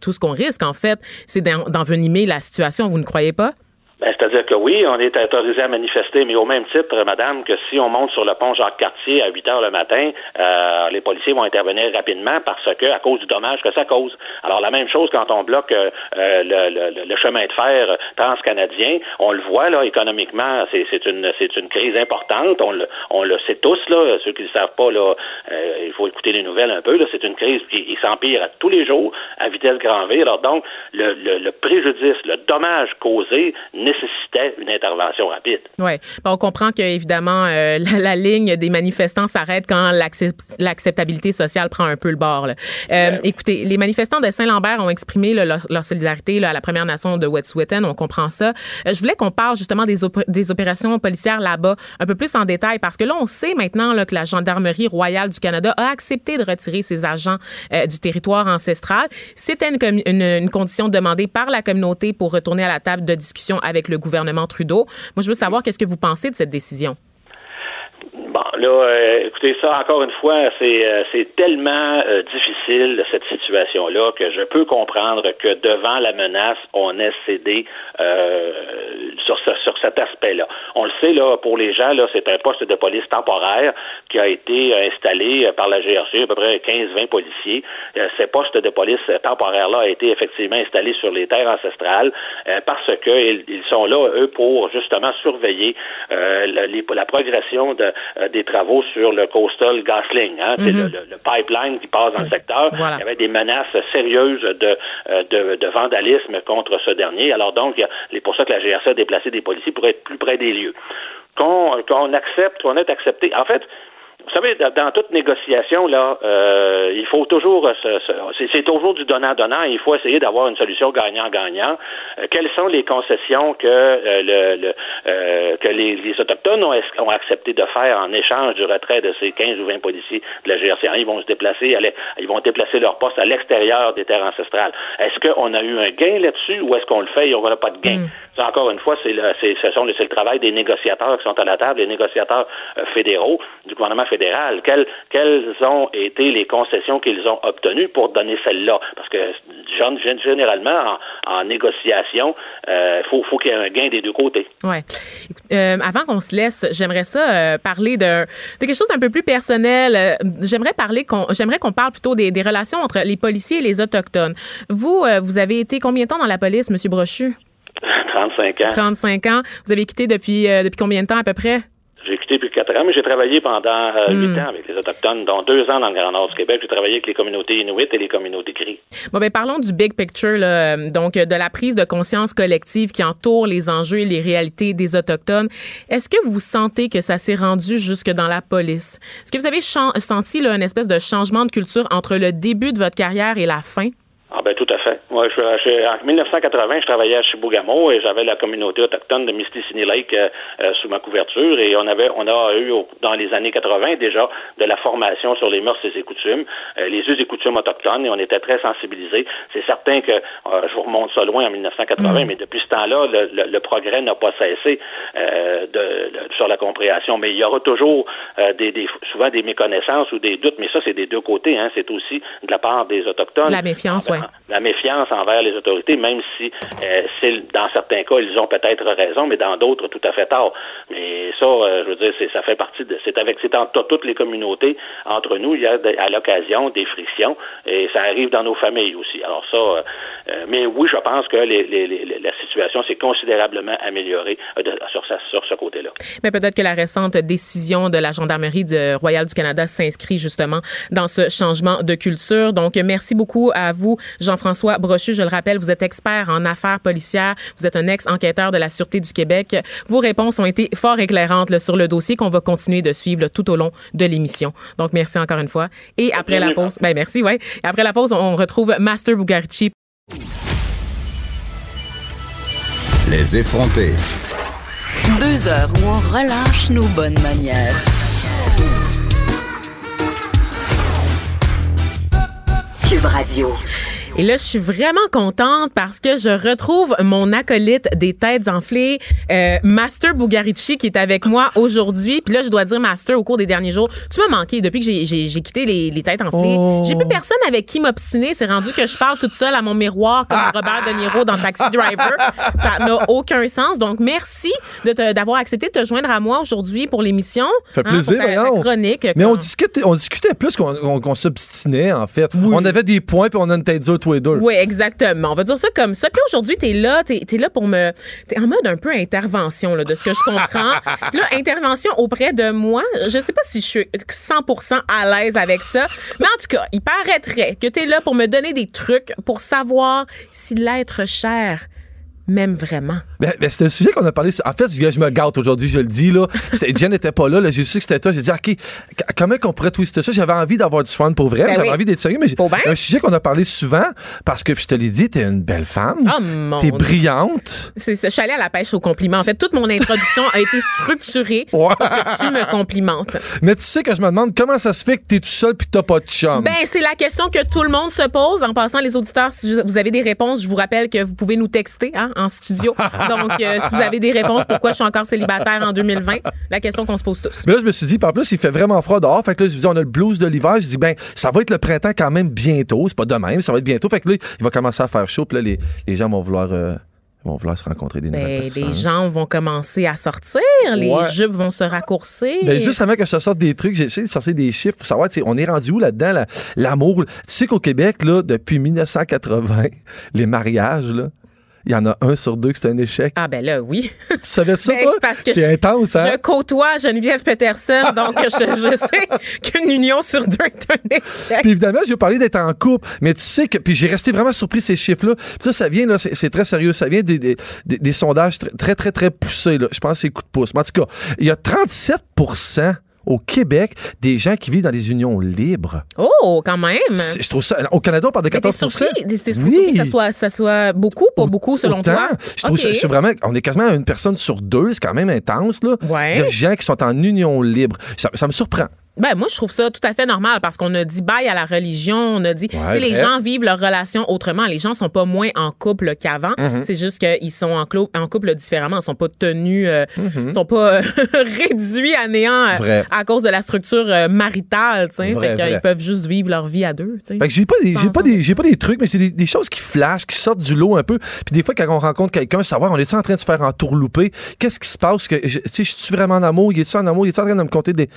tout ce qu'on risque, en fait, c'est d'envenimer la situation. Vous ne croyez pas? Ben, c'est-à-dire que oui, on est autorisé à manifester, mais au même titre, madame, que si on monte sur le pont Jacques-Cartier à 8 heures le matin, euh, les policiers vont intervenir rapidement parce que, à cause du dommage que ça cause. Alors, la même chose quand on bloque euh, le, le, chemin de fer transcanadien, on le voit, là, économiquement, c'est une, une crise importante. On le, on le sait tous, là. Ceux qui ne le savent pas, là, euh, il faut écouter les nouvelles un peu, là. C'est une crise qui, s'empire à tous les jours à vitesse grand V. Alors, donc, le, le préjudice, le dommage causé nécessitait une intervention rapide. Oui. on comprend que évidemment euh, la, ligne des manifestants s'arrête quand l'acceptabilité sociale prend un peu le bord. Euh, écoutez, les manifestants de Saint-Lambert ont exprimé leur, solidarité à la Première Nation de Wet'suwet'en. On comprend ça. Euh, je voulais qu'on parle justement des, des opérations policières là-bas un peu plus en détail parce que là, on sait maintenant là, que la Gendarmerie royale du Canada a accepté de retirer ses agents du territoire ancestral. C'était une, une, une condition demandée par la communauté pour retourner à la table de discussion avec le gouvernement Trudeau. Moi, je veux savoir qu'est-ce que vous pensez de cette décision. Là, euh, écoutez, ça, encore une fois, c'est, euh, tellement euh, difficile, cette situation-là, que je peux comprendre que devant la menace, on ait cédé sur, sur cet aspect-là. On le sait, là, pour les gens, là, c'est un poste de police temporaire qui a été installé par la GRC, à peu près 15-20 policiers. ces postes de police temporaires-là ont été effectivement installés sur les terres ancestrales parce qu'ils ils sont là, eux, pour justement surveiller la progression de des travaux sur le coastal gasling, hein, c'est mhm. le, pipeline qui passe dans le secteur. Il y avait des menaces sérieuses de, euh, de, de, vandalisme contre ce dernier. Alors donc, c'est pour ça que la GRC a déplacé des policiers pour être plus près des lieux. Qu'on accepte, qu'on est accepté. En fait, vous savez, dans toute négociation, là, euh, il faut toujours, c'est toujours du donnant-donnant. Il faut essayer d'avoir une solution gagnant-gagnant. Euh, quelles sont les concessions que euh, le, que les, autochtones ont, accepté de faire en échange du retrait de ces 15 ou 20 policiers de la GRC Ils vont se déplacer, ils vont déplacer leur poste à l'extérieur des terres ancestrales. Est-ce qu'on a eu un gain là-dessus ou est-ce qu'on le fait et on n'aura pas de gain? Mm encore une fois, c'est le, c'est, ce sont, c'est le travail des négociateurs qui sont à la table, les négociateurs euh, fédéraux du gouvernement fédéral. Quelles, quelles ont été les concessions qu'ils ont obtenues pour donner celle-là? Parce que généralement, en, négociation, il euh, faut, faut qu'il y ait un gain des deux côtés. Ouais. Euh, avant qu'on se laisse, j'aimerais ça parler de, de, quelque chose d'un peu plus personnel. j'aimerais parler qu'on, j'aimerais qu'on parle plutôt des, des, relations entre les policiers et les autochtones. Vous, vous avez été combien de temps dans la police, Monsieur Brochu? 35 ans. 35 ans. Vous avez quitté depuis, euh, depuis combien de temps à peu près? J'ai travaillé pendant euh, huit hmm. ans avec les Autochtones, dont deux ans dans le Grand Nord du Québec. J'ai travaillé avec les communautés inuites et les communautés cri. Bon, ben parlons du big picture, là. donc de la prise de conscience collective qui entoure les enjeux et les réalités des Autochtones. Est-ce que vous sentez que ça s'est rendu jusque dans la police? Est-ce que vous avez senti là, une espèce de changement de culture entre le début de votre carrière et la fin? Ah ben tout fait. Moi, je, en 1980, je travaillais à Chibougamau et j'avais la communauté autochtone de Mistissini Lake euh, euh, sous ma couverture et on avait, on a eu dans les années 80 déjà de la formation sur les mœurs et les coutumes, euh, les us et coutumes autochtones et on était très sensibilisés. C'est certain que je vous remonte ça loin en 1980, mm. mais depuis ce temps-là, le, progrès n'a pas cessé. de, sur la compréhension. Mais il y aura toujours des, des, souvent des méconnaissances ou des doutes, mais ça, c'est des deux côtés. Hein. C'est aussi de la part des Autochtones. La méfiance, oui. La méfiance envers les autorités, même si euh, dans certains cas, ils ont peut-être raison, mais dans d'autres, tout à fait tard. Mais ça, euh, je veux dire, ça fait partie de. C'est avec c'est entre toutes les communautés, entre nous, il y a à l'occasion des frictions et ça arrive dans nos familles aussi. Alors ça, euh, mais oui, je pense que la situation s'est considérablement améliorée sur, ce côté-là. Mais peut-être que la récente décision de la gendarmerie de Royal du Canada s'inscrit justement dans ce changement de culture. Donc, merci beaucoup à vous, Jean-François Brochu. Je le rappelle, vous êtes expert en affaires policières. Vous êtes un ex-enquêteur de la Sûreté du Québec. Vos réponses ont été fort éclairantes sur le dossier qu'on va continuer de suivre tout au long de l'émission. Donc, merci encore une fois. Et après la pause, ben merci, ouais. Et après la pause, on retrouve Master Bugarici. Les effrontés. Deux heures où on relâche nos bonnes manières. Cube Radio. Et là, je suis vraiment contente parce que je retrouve mon acolyte des têtes enflées, euh, Master Bugarici, qui est avec moi aujourd'hui. Puis là, je dois dire, Master, au cours des derniers jours, tu m'as manqué depuis que j'ai quitté les, les, têtes enflées. Oh. J'ai plus personne avec qui m'obstiner. C'est rendu que je parle toute seule à mon miroir comme Robert De Niro dans Taxi Driver. Ça n'a aucun sens. Donc, merci d'avoir accepté de te joindre à moi aujourd'hui pour l'émission. Ça fait plaisir, hein, pour ta, chronique. Mais on discutait, on discutait plus qu'on s'obstinait, en fait. On avait des points, puis on a une tête dure oui, exactement. On va dire ça comme ça. Puis aujourd'hui, t'es là, t'es es là pour me... T'es en mode un peu intervention, là, de ce que je comprends. là, intervention auprès de moi. Je sais pas si je suis 100% à l'aise avec ça. Mais en tout cas, il paraîtrait que t'es là pour me donner des trucs pour savoir si l'être cher même vraiment. Ben, ben c'est un sujet qu'on a parlé. En fait, je me gâte aujourd'hui, je le dis. là. Jen n'était pas là. là j'ai su que c'était toi. J'ai dit, OK, comment qu'on pourrait twister ça? J'avais envie d'avoir du fun pour vrai. Ben J'avais envie d'être sérieux. Mais un sujet qu'on a parlé souvent parce que je te l'ai dit, t'es une belle femme. Oh, t'es brillante. C'est ça. Je suis allée à la pêche au compliment. En fait, toute mon introduction a été structurée pour que tu me complimentes. Mais tu sais que je me demande comment ça se fait que t'es tout seul puis que t'as pas de chum? Ben, c'est la question que tout le monde se pose. En passant, les auditeurs, si vous avez des réponses, je vous rappelle que vous pouvez nous texter, hein, en studio. Donc, euh, si vous avez des réponses pourquoi je suis encore célibataire en 2020, la question qu'on se pose tous. Mais là, je me suis dit, par plus, il fait vraiment froid dehors. Fait que là, je disais, on a le blues de l'hiver. Je dis, ben, ça va être le printemps quand même bientôt. C'est pas demain, mais ça va être bientôt. Fait que là, il va commencer à faire chaud. Puis là, les, les gens vont vouloir. Euh, vont vouloir se rencontrer des nouvelles ben, personnes. Les gens vont commencer à sortir, les jupes vont se raccourcir. Ben, juste avant que ça sorte des trucs, j'ai essayé de sortir des chiffres pour savoir, on est rendu où là-dedans, l'amour? tu sais qu'au Québec, là, depuis 1980, les mariages, là, il y en a un sur deux que c'est un échec. Ah ben là, oui. Tu savais ça, ben, toi? C'est intense, hein? Je côtoie Geneviève Peterson, donc je, sais qu'une union sur deux est un échec. Puis évidemment, je vais parler d'être en couple, mais tu sais que... Puis j'ai resté vraiment surpris ces chiffres-là. Puis ça, ça vient, là, c'est très sérieux, ça vient des, des, des, sondages très, très, très, très poussés, là. Je pense que c'est coup de pouce. Mais en tout cas, il y a 37 au Québec des gens qui vivent dans des unions libres. Oh, quand même. Je trouve ça. Au Canada, on parle de 14 T'es surpris que ça soit, ça soit beaucoup, pas beaucoup, selon toi? Je trouve ça, je suis vraiment. On est quasiment une personne sur deux, c'est quand même intense, là. De gens qui sont en union libre. ça me surprend. Ben moi je trouve ça tout à fait normal parce qu'on a dit bye à la religion, on a dit ouais, les gens vivent leur relation autrement, les gens sont pas moins en couple qu'avant, mm-hmm. c'est juste qu'ils sont en, en, couple différemment, ils sont pas tenus euh, ils sont pas réduits à néant euh, à cause de la structure euh, maritale, tu sais, ils peuvent juste vivre leur vie à deux, tu sais. j'ai pas des j'ai pas des j'ai pas des trucs mais j'ai des, choses qui flashent, qui sortent du lot un peu. Puis des fois quand on rencontre quelqu'un, savoir on est en train de se faire entourlouper, qu'est-ce qui se passe? Que tu sais je suis vraiment en amour, il est en amour, il est en train de me compter des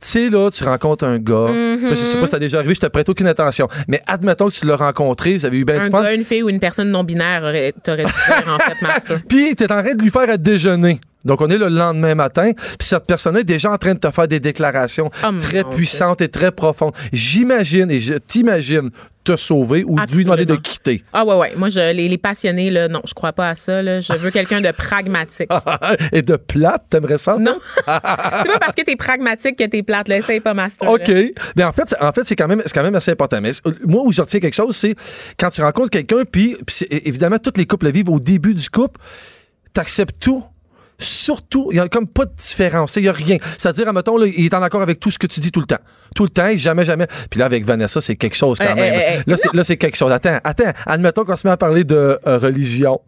tu sais, là, tu rencontres un gars. Mm-hmm. Je sais pas si t'as déjà arrivé, je te prête aucune attention. Mais admettons que tu l'as rencontré, vous avez eu bien du fun. Un gars, une fille ou une personne non-binaire t'aurais dû faire, en fait, master. Puis, t'es en train de lui faire à déjeuner. Donc, on est le lendemain matin, puis cette personne est déjà en train de te faire des déclarations oh, très puissantes et très profondes. J'imagine et je t'imagine te sauver ou lui demander de quitter. Ah ouais, ouais. Moi, je, les, les passionnés, là, non, je crois pas à ça. Là. Je veux quelqu'un de pragmatique. et de plate, t'aimerais ça? Non. c'est pas parce que t'es pragmatique que t'es plate. Là. Essaye pas, Master. OK. Mais en fait, en fait c'est quand, même, quand même assez important. Mais moi, où je retiens quelque chose, c'est quand tu rencontres quelqu'un, puis évidemment, toutes les couples vivent au début du couple, t'acceptes tout surtout, il y a comme pas de différence. Il y a rien. C'est-à-dire, admettons, là, il est en accord avec tout ce que tu dis tout le temps. Tout le temps, et jamais, jamais. Puis là, avec Vanessa, c'est quelque chose quand Eh, même. eh, eh, là, c'est, quelque chose. Attends, attends. Admettons qu'on se met à parler de euh, religion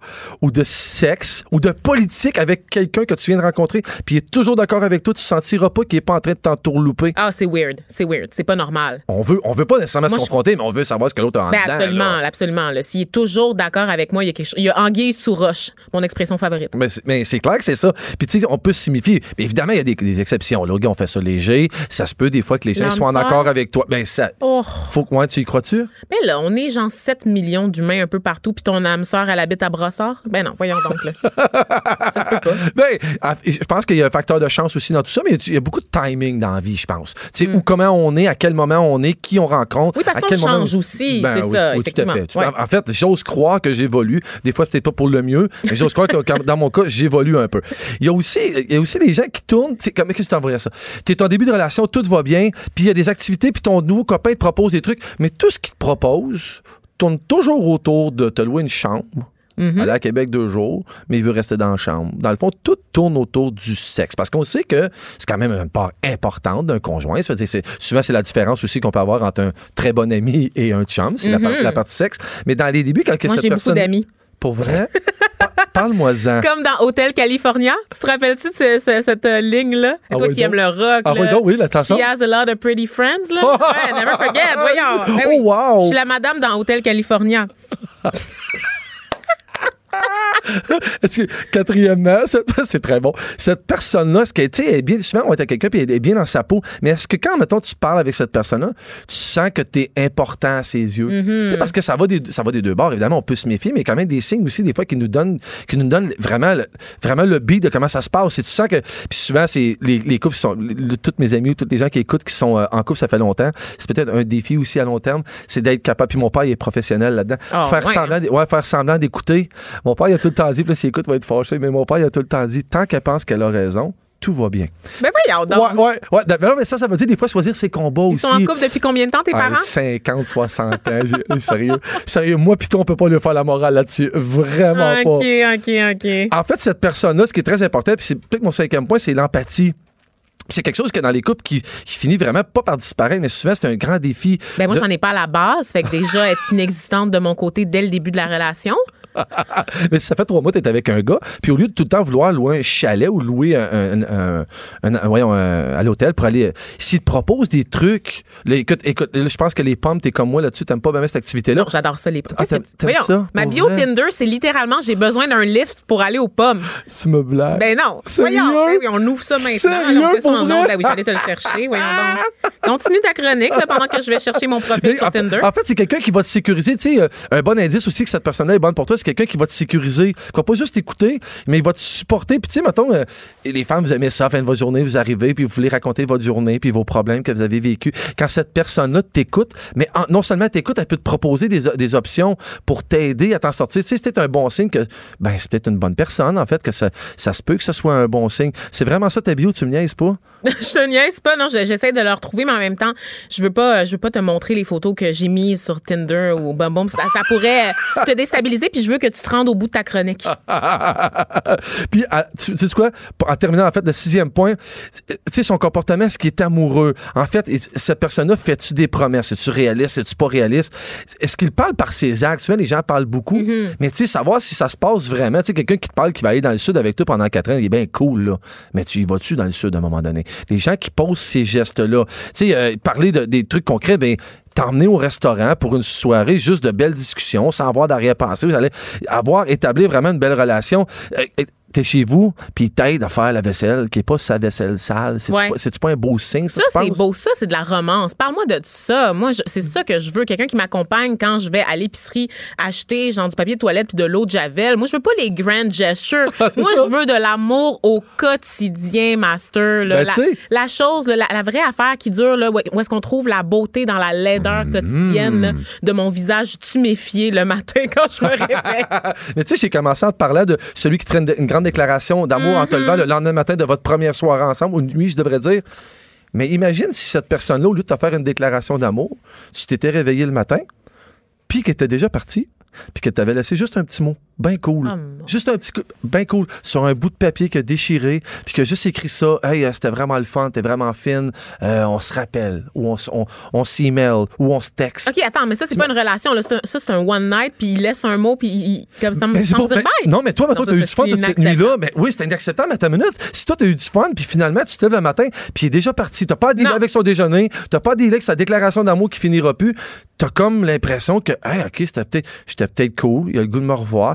ou de sexe ou de politique avec quelqu'un que tu viens de rencontrer, puis il est toujours d'accord avec toi, tu sentiras pas qu'il est pas en train de t'entourlouper. Ah, c'est weird. C'est weird. C'est pas normal. On veut, on veut pas nécessairement Moi, se je- confronter, mais on veut savoir ce que l'autre a en Ben dedans, absolument, là. absolument. S'il est toujours d'accord avec moi, il y a quelque chose. Il y a anguille sous roche, mon expression favorite. Mais c'est clair que c'est ça. Puis tu sais, on peut se signifier. Mais évidemment, il y a des, des exceptions. Là, on fait ça léger. Ça se peut des fois que les gens soient en accord avec toi. Ben ça. Oh. Faut que ouais, tu y crois-tu? Mais là, on est genre 7 millions d'humains un peu partout, puis ton âme sœur, elle habite à Brossard. Ben non, voyons donc, là. ça se peut pas. Ben, en- je pense qu'il y a un facteur de chance aussi dans tout ça, mais il y a beaucoup de timing dans la vie, je pense. Tu sais, où comment on est, à quel moment on est, qui on rencontre. Hmm. Oui, parce qu'on change aussi, c'est oui, ça, oui, tout à fait. Ouais. En fait, j'ose croire que j'évolue. Des fois, c'est peut-être pas pour le mieux, mais j'ose croire que dans mon cas, j'évolue un peu. Il y a aussi, il y a aussi les gens qui tournent. tu Comment qu'est-ce que tu t'envoies ça? Tu es en début de relation, tout va bien, puis il y a des activités, puis ton nouveau copain te propose des trucs, mais tout ce qu'il te propose tourne toujours autour de te louer une chambre. Mm-hmm. aller à Québec deux jours, mais il veut rester dans la chambre. Dans le fond, tout tourne autour du sexe. Parce qu'on sait que c'est quand même une part importante d'un conjoint. Ça veut dire, souvent, c'est la différence aussi qu'on peut avoir entre un très bon ami et un chum. C'est la, la partie sexe. Mais dans les débuts, quand Mm-hmm. Moi, cette j'ai beaucoup personne... d'amis. Pour vrai? Pa- Parle-moi-en. Comme dans Hotel California? Tu te rappelles-tu de ce- ce- cette euh, ligne-là? Ah Toi oui, qui aimes le rock. Ah là. oui, donc, oui, la chanson. She has a lot of pretty friends, là. ouais, never forget, voyons. Ben oui. Oh, wow! Je suis la madame dans Hotel California. Est-ce que, quatrièmement, c'est très bon. Cette personne-là, ce qu'elle tu sais, elle est bien, souvent, on est avec quelqu'un puis elle est bien dans sa peau. Mais est-ce que quand, mettons, tu parles avec cette personne-là, tu sens que tu es important à ses yeux? Mm-hmm. Parce que ça va, des, ça va des deux bords. Évidemment, on peut se méfier, mais quand même des signes aussi, des fois, qui nous donnent, qui nous donnent vraiment, le, vraiment le beat de comment ça se passe. Et tu sens que, puis souvent, c'est les, les couples qui sont, le- toutes mes amis ou tous les gens qui écoutent qui sont euh, en couple, ça fait longtemps. C'est peut-être un défi aussi à long terme, c'est d'être capable. Puis mon père, il est professionnel là-dedans. Ah, faire ouais. semblant, d- ouais, faire semblant d'écouter. Mon père, il a tout le temps dit, puis là, s'il écoute, il va être fâché, mais mon père, il a tout le temps dit, tant qu'elle pense qu'elle a raison, tout va bien. Ben voyons donc. Ouais, ouais, ouais. Mais non, mais ça, ça veut dire des fois choisir ses combats Ils aussi. sont en couple depuis combien de temps, tes Ah, parents? 50, 60 ans. j'ai- Sérieux. Sérieux, moi, pis toi, on peut pas lui faire la morale là-dessus. Vraiment OK, pas. OK, OK. En fait, cette personne-là, ce qui est très important, puis c'est peut-être mon cinquième point, c'est l'empathie. C'est quelque chose que dans les couples qui, qui finit vraiment pas par disparaître, mais souvent c'est un grand défi. Ben moi, de- j'en ai pas à la base. Fait que déjà, être inexistante de mon côté dès le début de la relation. Mais si ça fait trois mois que t'es avec un gars, puis au lieu de tout le temps vouloir louer un chalet ou louer un, un- un- voyons, un- à l'hôtel pour aller, s'il te propose des trucs, là, écoute, écoute, là, je pense que les pommes, t'es comme moi là-dessus, t'aimes pas bien cette activité-là. Non, j'adore ça, les pommes. Ah, Voyons, ça, ma bio vrai? Tinder, c'est littéralement j'ai besoin d'un lift pour aller aux pommes. Tu me blagues. Ben non. Sérieux? Voyons. Ben oui, on ouvre ça maintenant. Sérieux, on fait ça en. Ben oui, j'allais te le chercher. Voyons donc. Continue ta chronique là, pendant que je vais chercher mon profil Mais sur en, fait- Tinder. en fait, c'est quelqu'un qui va te sécuriser. Tu sais, euh, un bon indice aussi que cette personne-là est bonne pour toi, quelqu'un qui va te sécuriser, qui va pas juste t'écouter, mais il va te supporter. Puis tu sais, mettons, euh, les femmes, vous aimez ça, fin de votre journée, vous arrivez, puis vous voulez raconter votre journée, puis vos problèmes que vous avez vécu. Quand cette personne-là t'écoute, mais non seulement t'écoute, elle peut te proposer des, des options pour t'aider à t'en sortir. Tu sais, c'est un bon signe que, ben, c'est peut-être une bonne personne, en fait, que ça, ça se peut que ce soit un bon signe. C'est vraiment ça ta bio, tu me niaises pas? je te niaise pas, non, je- j'essaie de le retrouver, mais en même temps, je veux pas, je veux pas te montrer les photos que j'ai mises sur Tinder ou Bum Bum. Ça, ça pourrait te déstabiliser, puis je veux que tu te rendes au bout de ta chronique. Puis, à- tu sais quoi? En terminant, en fait, le sixième point, tu sais, son comportement, est-ce qu'il est amoureux? En fait, cette personne-là, fait-tu des promesses? Es-tu réaliste? Es-tu pas réaliste? Est-ce qu'il parle par ses actes? Souvent, les gens parlent beaucoup, mais tu sais, savoir si ça se passe vraiment. Tu sais, quelqu'un qui te parle qui va aller dans le sud avec toi pendant quatre ans, il est bien cool, là. Mais tu y vas-tu dans le sud à un moment donné? Les gens qui posent ces gestes-là, tu sais, euh, parler de- des trucs concrets, ben, t'emmener au restaurant pour une soirée, juste de belles discussions, sans avoir d'arrière-pensée. Vous allez avoir établi vraiment une belle relation. Euh, T'es chez vous, puis t'aide à faire la vaisselle, qui est pas sa vaisselle sale. C'est-tu Ouais. pas, pas un beau signe, ça, Ça, c'est beau. Ça, c'est de la romance. Parle-moi de ça. Moi, c'est ça que je veux. Quelqu'un qui m'accompagne quand je vais à l'épicerie acheter, genre, du papier de toilette puis de l'eau de Javel. Moi, je veux pas les grand gestures. Ah, Moi, ça. je veux de l'amour au quotidien, master. là. Ben, la, chose, là, la, la vraie affaire qui dure, là, où est-ce qu'on trouve la beauté dans la laideur Mm-hmm. quotidienne là, de mon visage tuméfié le matin quand je me réveille? Mais tu sais, j'ai commencé en te parlant de celui qui traîne une grande déclaration d'amour en te levant le lendemain matin de votre première soirée ensemble, ou nuit, je devrais dire. Mais imagine si cette personne-là, au lieu de te faire une déclaration d'amour, tu t'étais réveillé le matin, puis qu'elle était déjà partie, puis qu'elle t'avait laissé juste un petit mot. Ben cool. Ah, juste un petit coup, ben cool, sur un bout de papier qui a déchiré, puis qui a juste écrit ça. Hey, euh, c'était vraiment le fun, t'es vraiment fine. Euh, on se rappelle, ou on, s- on, on s'email, ou on se texte. OK, attends, mais ça, c'est pas une relation. Là. Un- ça, c'est un one night, puis il laisse un mot, puis il, comme ça, ben, bye. non, mais toi, toi, t'as eu du fun toute cette nuit-là. Mais oui, c'était inacceptable à ta minute. Si toi, t'as eu du fun, puis finalement, tu te lèves le matin, puis il est déjà parti. T'as pas à dealer avec son déjeuner, t'as pas à dealer avec sa déclaration d'amour qui finira plus. T'as comme l'impression que, hey, OK, c'était peut-être, j'étais peut-être cool, il a le goût de me revoir.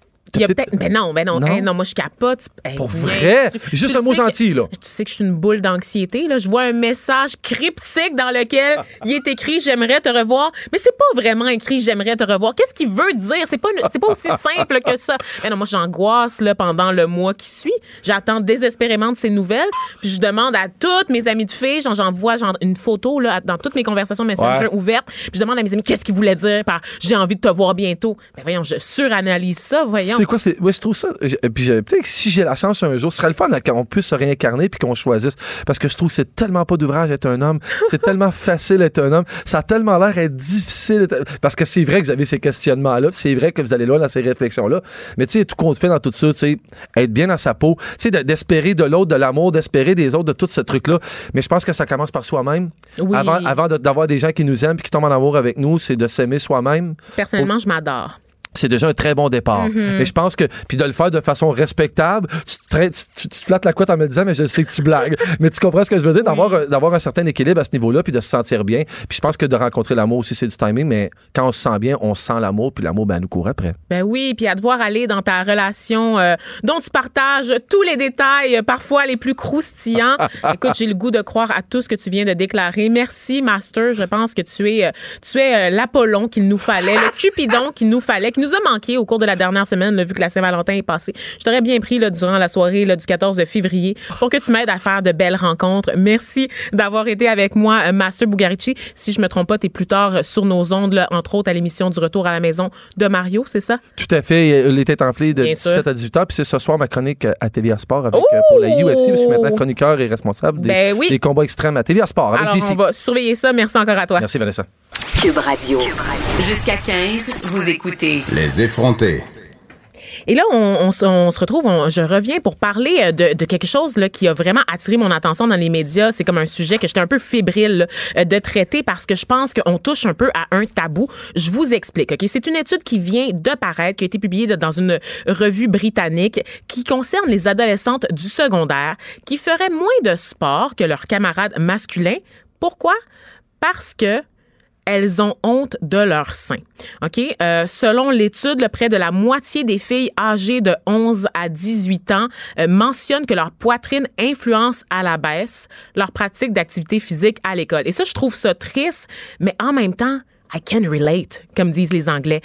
Il y a peut-être. Ben non, ben non. Non? Hey, non, moi, je capote. Hey, Pour vrai? Juste un mot sais que- gentil, là. Tu sais que je suis une boule d'anxiété. Là. Je vois un message cryptique dans lequel il est écrit J'aimerais te revoir. Mais c'est pas vraiment écrit J'aimerais te revoir. Qu'est-ce qu'il veut dire? C'est pas, une- c'est pas aussi simple que ça. Mais non, moi, j'angoisse là, pendant le mois qui suit. J'attends désespérément de ses nouvelles. Puis je demande à toutes mes amies de filles, genre, j'envoie genre, une photo là, dans toutes mes conversations Messenger Ouais. ouvertes. Puis je demande à mes amis qu'est-ce qu'il voulait dire? Par J'ai envie de te voir bientôt. Ben voyons, je suranalyse ça, voyons. C'est quoi? C'est, ouais, je trouve ça. Puis peut-être que si j'ai la chance un jour, ce serait le fun qu'on puisse se réincarner puis qu'on choisisse. Parce que je trouve que c'est tellement pas d'ouvrage d'être un homme. C'est tellement facile d'être un homme. Ça a tellement l'air d'être difficile. Parce que c'est vrai que vous avez ces questionnements-là. C'est vrai que vous allez loin dans ces réflexions-là. Mais tu sais, tout compte fait dans tout ça, tu sais, être bien dans sa peau, tu sais, de- d'espérer de l'autre, de l'amour, d'espérer des autres, de tout ce truc-là. Mais je pense que ça commence par soi-même. Oui. Avant, avant d'avoir des gens qui nous aiment puis qui tombent en amour avec nous, c'est de s'aimer soi-même Personnellement, je m'adore. C'est déjà un très bon départ. Mm-hmm. Mais je pense que, puis de le faire de façon respectable, tu te, tra- tu, tu- tu te flattes la couette en me disant, mais je sais que tu blagues. mais tu comprends ce que je veux dire, d'avoir, un- un certain équilibre à ce niveau-là, puis de se sentir bien. Puis je pense que de rencontrer l'amour aussi, c'est du timing, mais quand on se sent bien, on sent l'amour, puis l'amour, ben, nous court après. Ben oui, puis à devoir aller dans ta relation euh, dont tu partages tous les détails, euh, parfois les plus croustillants. Écoute, j'ai le goût de croire à tout ce que tu viens de déclarer. Merci, Master. Je pense que tu es, euh, tu es l'Apollon qu'il nous fallait, le Cupidon qu'il nous fallait, qui nous a manqué au cours de la dernière semaine, là, vu que la Saint-Valentin est passée. Je t'aurais bien pris là, durant la soirée là, du 14 février pour que tu m'aides à faire de belles rencontres. Merci d'avoir été avec moi, euh, Master Bugarici. Si je me trompe pas, tu es plus tard euh, sur nos ondes, là, entre autres à l'émission du Retour à la maison de Mario, c'est ça? Tout à fait. euh, Les têtes enflées de Bien 17 sûr. à 18 heures. Puis c'est ce soir ma chronique à TVA Sport avec, euh, pour la UFC. Je suis maintenant chroniqueur et responsable des, Ben oui. des combats extrêmes à TVA Sport avec Alors, JC. on va surveiller ça. Merci encore à toi. Merci Vanessa. Cube Radio. Jusqu'à 15, vous écoutez Les effrontés. Et là, on, on se- on se retrouve, on- je reviens pour parler euh, de, de quelque chose là, qui a vraiment attiré mon attention dans les médias. C'est comme un sujet que j'étais un peu fébrile là, euh, de traiter parce que je pense qu'on touche un peu à un tabou. Je vous explique. Ok, C'est une étude qui vient de paraître, qui a été publiée dans une revue britannique qui concerne les adolescentes du secondaire qui feraient moins de sport que leurs camarades masculins. Pourquoi? Parce que elles ont honte de leur sein. OK? Euh, selon l'étude, près de la moitié des filles âgées de 11 à 18 ans euh, mentionnent que leur poitrine influence à la baisse leur pratique d'activité physique à l'école. Et ça, je trouve ça triste, mais en même temps, I can relate, comme disent les Anglais.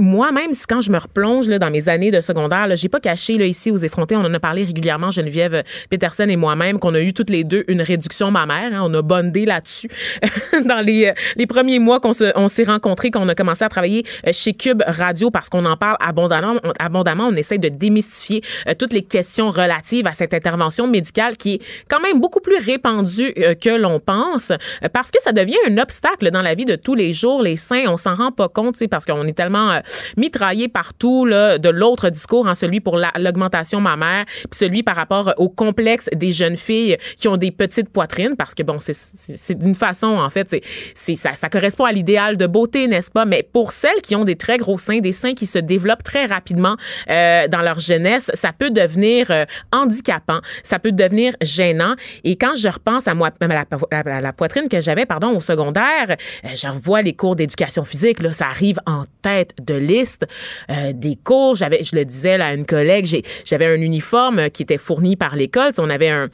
Moi-même, quand je me replonge là, dans mes années de secondaire, j'ai pas caché là, ici aux effrontés, on en a parlé régulièrement, Geneviève Peterson et moi-même, qu'on a eu toutes les deux une réduction mammaire. Hein, on a bondé là-dessus dans les, euh, les premiers mois qu'on se- on s'est rencontrés, qu'on a commencé à travailler euh, chez Cube Radio parce qu'on en parle abondamment. On, abondamment, on essaie de démystifier euh, toutes les questions relatives à cette intervention médicale qui est quand même beaucoup plus répandue euh, que l'on pense euh, parce que ça devient un obstacle dans la vie de tous les jours. Les seins, on s'en rend pas compte, parce qu'on est tellement euh, mitraillé partout là, de l'autre discours, hein, celui pour la- l'augmentation mammaire, puis celui par rapport au complexe des jeunes filles qui ont des petites poitrines, parce que bon, c'est- d'une façon, en fait, c'est ça, correspond à l'idéal de beauté, n'est-ce pas? Mais pour celles qui ont des très gros seins, des seins qui se développent très rapidement euh, dans leur jeunesse, ça peut devenir euh, handicapant, ça peut devenir gênant. Et quand je repense à moi, à la, à la- la poitrine que j'avais, pardon, au secondaire, euh, je revois les cours d'éducation physique, là, ça arrive en tête de liste euh, des cours. J'avais, je le disais à une collègue, j'avais un uniforme qui était fourni par l'école. On avait un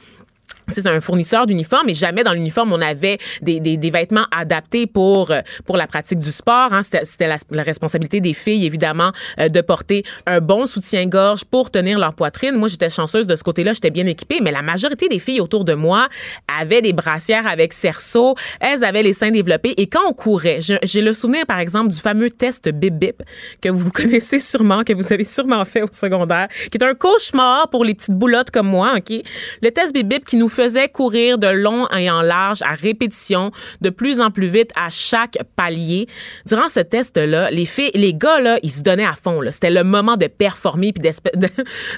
c'est un fournisseur d'uniformes et jamais dans l'uniforme on avait des, des, des vêtements adaptés pour euh, pour la pratique du sport. Hein. C'était, la, la responsabilité des filles évidemment euh, de porter un bon soutien-gorge pour tenir leur poitrine. Moi j'étais chanceuse de ce côté-là, j'étais bien équipée, mais la majorité des filles autour de moi avaient des brassières avec cerceau, elles avaient les seins développés et quand on courait, j'ai le souvenir par exemple du fameux test Bip Bip que vous connaissez sûrement, que vous avez sûrement fait au secondaire, qui est un cauchemar pour les petites boulottes comme moi, ok? Le test Bip Bip qui nous faisait courir de long et en large à répétition, de plus en plus vite à chaque palier. Durant ce test-là, les filles, les gars, là, ils se donnaient à fond. C'était le moment de performer puis de,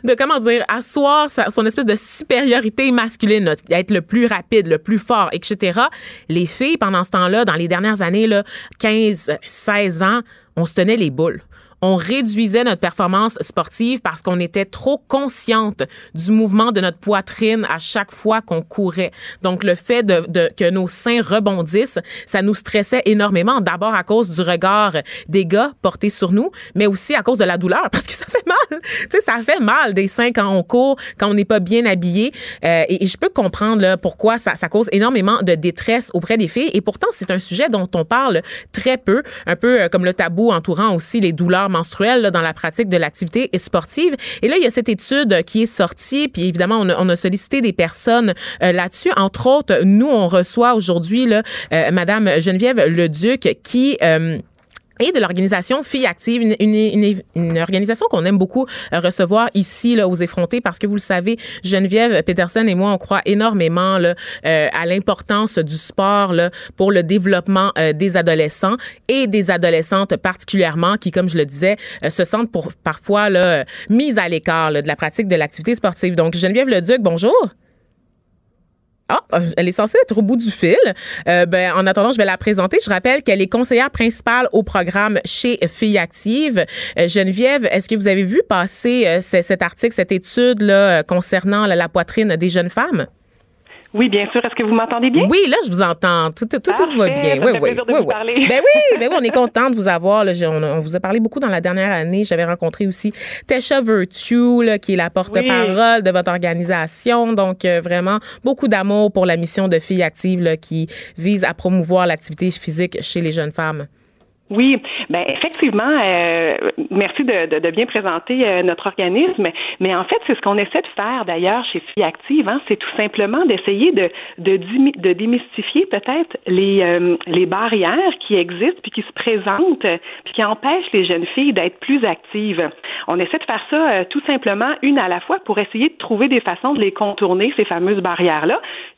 de, comment dire, asseoir son espèce de supériorité masculine, d'être le plus rapide, le plus fort, etc. Les filles, pendant ce temps-là, dans les dernières années, là, 15, 16 ans, on se tenait les boules on réduisait notre performance sportive parce qu'on était trop consciente du mouvement de notre poitrine à chaque fois qu'on courait. Donc, le fait de, de, que nos seins rebondissent, ça nous stressait énormément. D'abord à cause du regard des gars portés sur nous, mais aussi à cause de la douleur parce que ça fait mal. tu sais, ça fait mal des seins quand on court, quand on n'est pas bien habillé. Euh, et, je peux comprendre là, pourquoi ça, ça cause énormément de détresse auprès des filles. Et pourtant, c'est un sujet dont on parle très peu, un peu euh, comme le tabou entourant aussi les douleurs dans la pratique de l'activité sportive. Et là, il y a cette étude qui est sortie, puis évidemment, on a, on a sollicité des personnes euh, là-dessus. Entre autres, nous, on reçoit aujourd'hui là, euh, Madame Geneviève Leduc qui euh, et de l'organisation Filles Actives, une, une, une, organisation qu'on aime beaucoup euh, recevoir ici là, aux effrontés parce que vous le savez, Geneviève Peterson et moi, on croit énormément là, euh, à l'importance du sport là, pour le développement euh, des adolescents et des adolescentes particulièrement qui, comme je le disais, se sentent pour, parfois là, mises à l'écart de la pratique de l'activité sportive. Donc, Geneviève Leduc, bonjour. Ah, elle est censée être au bout du fil. Euh, ben, en attendant, je vais la présenter. Je rappelle qu'elle est conseillère principale au programme chez Filles Actives. Euh, Geneviève, est-ce que vous avez vu passer euh, cet article, cette étude là concernant la poitrine des jeunes femmes? Oui, bien sûr. Est-ce que vous m'entendez bien? Oui, là, je vous entends. Tout, tout, tout va bien. Oui, oui, oui, oui. Ben oui, ben oui, on est content de vous avoir. Là. On, vous a parlé beaucoup dans la dernière année. J'avais rencontré aussi Tesha Virtue, là, qui est la porte-parole de votre organisation. Donc, euh, vraiment, beaucoup d'amour pour la mission de Filles actives là, qui vise à promouvoir l'activité physique chez les jeunes femmes. Oui, ben effectivement, euh, merci de, de, bien présenter euh, notre organisme. Mais en fait, c'est ce qu'on essaie de faire d'ailleurs chez Filles Active, hein, c'est tout simplement d'essayer de, de, de démystifier peut-être les, euh, les barrières qui existent puis qui se présentent puis qui empêchent les jeunes filles d'être plus actives. On essaie de faire ça tout simplement une à la fois pour essayer de trouver des façons de les contourner ces fameuses barrières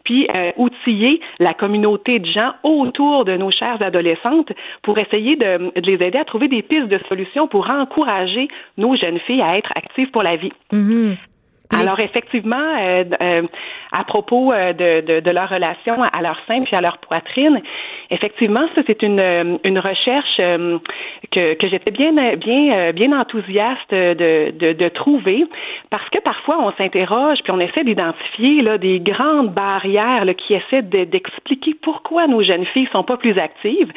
puis outiller la communauté de gens autour de nos chères adolescentes pour essayer de, les aider à trouver des pistes de solutions pour encourager nos jeunes filles à être actives pour la vie. Mm-hmm. Alors effectivement, euh, euh, à propos euh, de, de, de, leur relation à leur sein puis à leur poitrine, effectivement, ça c'est une, une recherche que, que j'étais bien bien bien enthousiaste de, de, de, trouver parce que parfois on s'interroge puis on essaie d'identifier là des grandes barrières là, qui essaient d'expliquer pourquoi nos jeunes filles sont pas plus actives.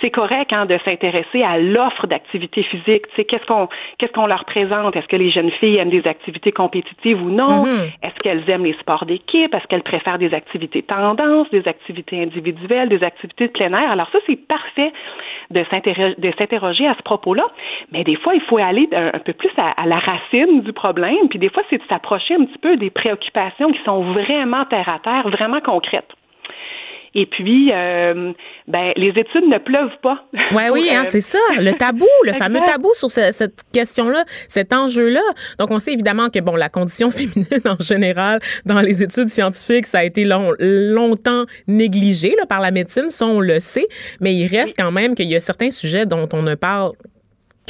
C'est correct hein, de s'intéresser à l'offre d'activité physique. Tu sais, qu'est-ce qu'on qu'est-ce qu'on leur présente? Est-ce que les jeunes filles aiment des activités compétitives ou non? Mm-hmm. Est-ce qu'elles aiment les sports d'équipe? Est-ce qu'elles préfèrent des activités tendance, des activités individuelles, des activités de plein air? Alors ça, c'est parfait de s'interroger à ce propos-là. Mais des fois, il faut aller un, peu plus à, à, la racine du problème. Puis des fois, c'est de s'approcher un petit peu des préoccupations qui sont vraiment terre à terre, vraiment concrètes. Et puis, euh, ben, les études ne pleuvent pas. Ouais, oui, hein, c'est ça. Le tabou, le fameux tabou sur cette question-là, cet enjeu-là. Donc, on sait évidemment que, bon, la condition féminine en général dans les études scientifiques, ça a été long, longtemps négligé là, par la médecine, ça, on le sait. Mais il reste quand même qu'il y a certains sujets dont on ne parle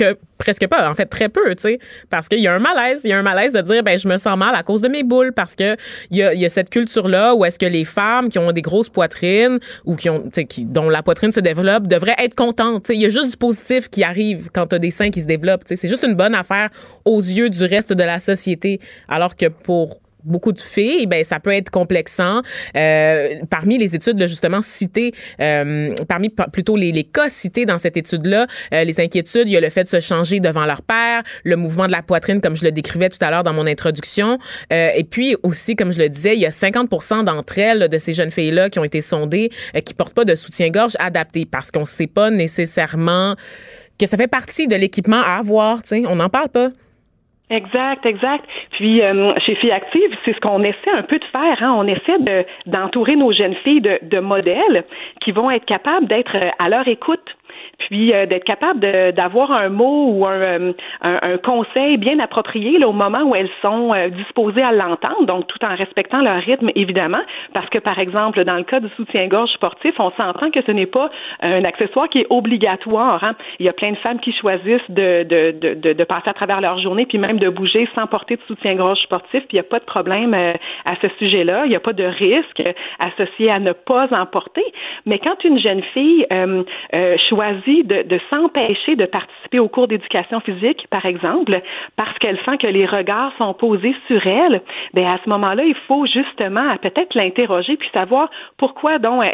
que presque pas, en fait très peu, tu sais, parce qu'il y a un malaise, il y a un malaise de dire ben je me sens mal à cause de mes boules parce que il y a, cette culture là où est-ce que les femmes qui ont des grosses poitrines ou qui ont dont la poitrine se développe devraient être contentes, tu sais, il y a juste du positif qui arrive quand tu as des seins qui se développent, c'est juste une bonne affaire aux yeux du reste de la société. Alors que pour beaucoup de filles, ben ça peut être complexant. Euh, parmi les études justement citées, euh, parmi plutôt les, les, cas cités dans cette étude-là, euh, les inquiétudes, il y a le fait de se changer devant leur père, le mouvement de la poitrine comme je le décrivais tout à l'heure dans mon introduction, euh, et puis aussi comme je le disais, il y a 50% d'entre elles de ces jeunes filles-là qui ont été sondées euh, qui portent pas de soutien-gorge adapté parce qu'on sait pas nécessairement que ça fait partie de l'équipement à avoir, tu sais, on n'en parle pas. Exact, exact. Puis euh, chez Filles Actives, c'est ce qu'on essaie un peu de faire. Hein. On essaie de, d'entourer nos jeunes filles de, de modèles qui vont être capables d'être euh, à leur écoute puis euh, d'être capable d'avoir un mot ou un, un, conseil bien approprié là, au moment où elles sont disposées à l'entendre, donc tout en respectant leur rythme évidemment, Parce que, par exemple, dans le cas du soutien-gorge sportif, on s'entend que ce n'est pas un accessoire qui est obligatoire. Hein. Il y a plein de femmes qui choisissent de, de, de, de, passer à travers leur journée, puis même de bouger sans porter de soutien-gorge sportif, puis il n'y a pas de problème euh, à ce sujet-là. Il n'y a pas de risque associé à ne pas en porter. Mais quand une jeune fille euh, euh, de, de s'empêcher de participer au cours d'éducation physique, par exemple, parce qu'elle sent que les regards sont posés sur elle, ben à ce moment-là, il faut justement peut-être l'interroger puis savoir pourquoi donc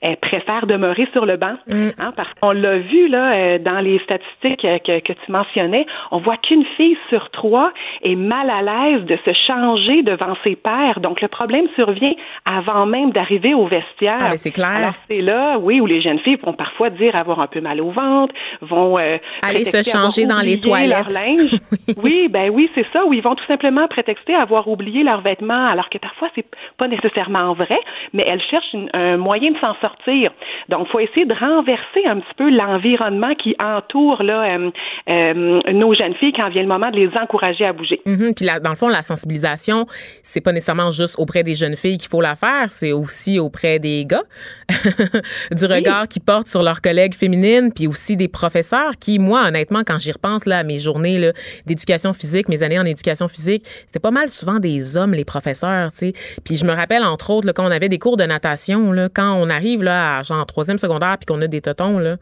elle, préfère demeurer sur le banc. Mm. Hein, parce qu'on l'a vu là euh, dans les statistiques que, que tu mentionnais, on voit qu'une fille sur trois est mal à l'aise de se changer devant ses pairs. Donc le problème survient avant même d'arriver au vestiaire. Ah, c'est clair. Alors c'est là, oui, où les jeunes filles vont parfois dire avoir un peu mal au ventre, vont euh, aller se changer dans les toilettes. linge. oui, ben oui, c'est ça. Où ils vont tout simplement prétexter avoir oublié leurs vêtements, alors que parfois c'est pas nécessairement vrai, mais elles cherchent un moyen de s'en sortir. Donc, faut essayer de renverser un petit peu l'environnement qui entoure là euh, euh, nos jeunes filles quand vient le moment de les encourager à bouger. Mm-hmm. Puis là, dans le fond, la sensibilisation, c'est pas nécessairement juste auprès des jeunes filles qu'il faut la faire, c'est aussi auprès des gars, du regard qu'ils portent sur leurs collègues féminines, puis aussi des professeurs qui, moi, honnêtement, quand j'y repense là à mes journées d'éducation physique, mes années en éducation physique, c'était pas mal souvent des hommes les professeurs, tu sais. Puis je me rappelle entre autres quand on avait des cours de natation, là, quand on arrive là à genre troisième secondaire puis qu'on a des totons là,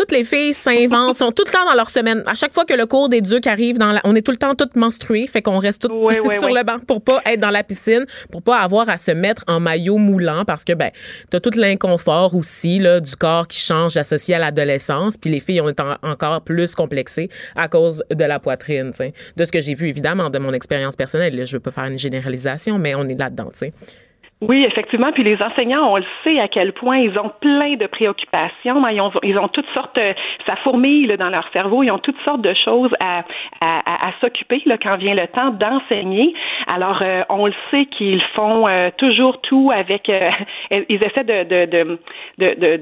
toutes les filles s'inventent, sont tout le temps dans leur semaine. À chaque fois que le cours des ducs arrive, dans on est tout le temps toutes menstruées, fait qu'on reste toutes sur le banc pour pas être dans la piscine, pour pas avoir à se mettre en maillot moulant parce que ben t'as tout l'inconfort aussi là du corps qui change associé à l'adolescence, puis les filles ont été encore plus complexées à cause de la poitrine, t'sais. De ce que j'ai vu évidemment de mon expérience personnelle, je veux pas faire une généralisation, mais on est là-dedans, tu sais. Oui, effectivement. Puis les enseignants, on le sait à quel point ils ont plein de préoccupations. Ils ont, ils ont toutes sortes, ça fourmille dans leur cerveau. Ils ont toutes sortes de choses à, à, à, s'occuper là, quand vient le temps d'enseigner. Alors, euh, on le sait qu'ils font euh, toujours tout avec. Euh, ils essaient de de de,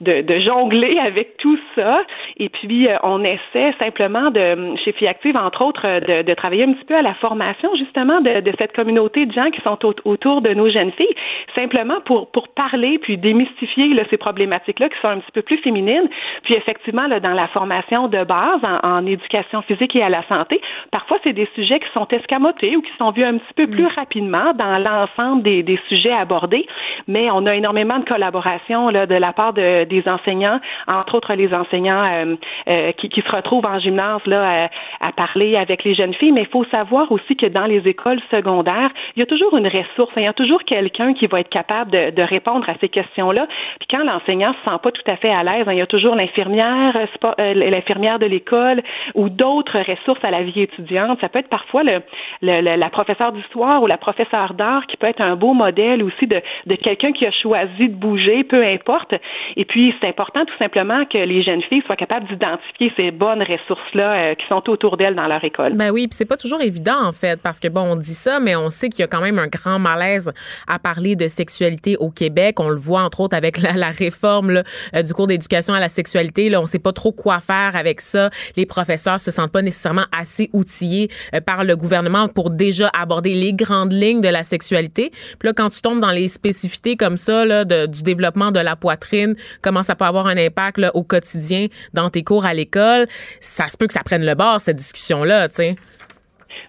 de de, jongler avec tout ça. Et puis, on essaie simplement de, chez Fiactive, entre autres, de, travailler un petit peu à la formation justement de, de cette communauté de gens qui sont autour de nos jeunes filles, simplement pour, pour parler puis démystifier là, ces problématiques-là qui sont un petit peu plus féminines. Puis effectivement, là, dans la formation de base en, éducation physique et à la santé, parfois c'est des sujets qui sont escamotés ou qui sont vus un petit peu plus mm. rapidement dans l'ensemble des, des sujets abordés, mais on a énormément de collaboration là, de la part de, des enseignants, entre autres les enseignants euh, euh, qui, qui, se retrouvent en gymnase là, à, à parler avec les jeunes filles, mais il faut savoir aussi que dans les écoles secondaires, il y a toujours une ressource, il y a toujours toujours quelqu'un qui va être capable de, répondre à ces questions-là. Puis quand l'enseignant se sent pas tout à fait à l'aise, hein, il y a toujours l'infirmière, euh, euh, l'infirmière de l'école ou d'autres ressources à la vie étudiante. Ça peut être parfois le, le, la professeure d'histoire ou la professeure d'art qui peut être un beau modèle aussi de, de quelqu'un qui a choisi de bouger, peu importe. Et puis c'est important tout simplement que les jeunes filles soient capables d'identifier ces bonnes ressources-là euh, qui sont autour d'elles dans leur école. Ben oui, puis c'est pas toujours évident en fait parce que bon, on dit ça, mais on sait qu'il y a quand même un grand malaise à parler de sexualité au Québec. On le voit entre autres avec la, réforme là, euh, du cours d'éducation à la sexualité. Là, on sait pas trop quoi faire avec ça. Les professeurs se sentent pas nécessairement assez outillés euh, par le gouvernement pour déjà aborder les grandes lignes de la sexualité. Puis là, quand tu tombes dans les spécificités comme ça là, du développement de la poitrine, comment ça peut avoir un impact là, au quotidien dans tes cours à l'école, ça se peut que ça prenne le bord cette discussion là, tu sais.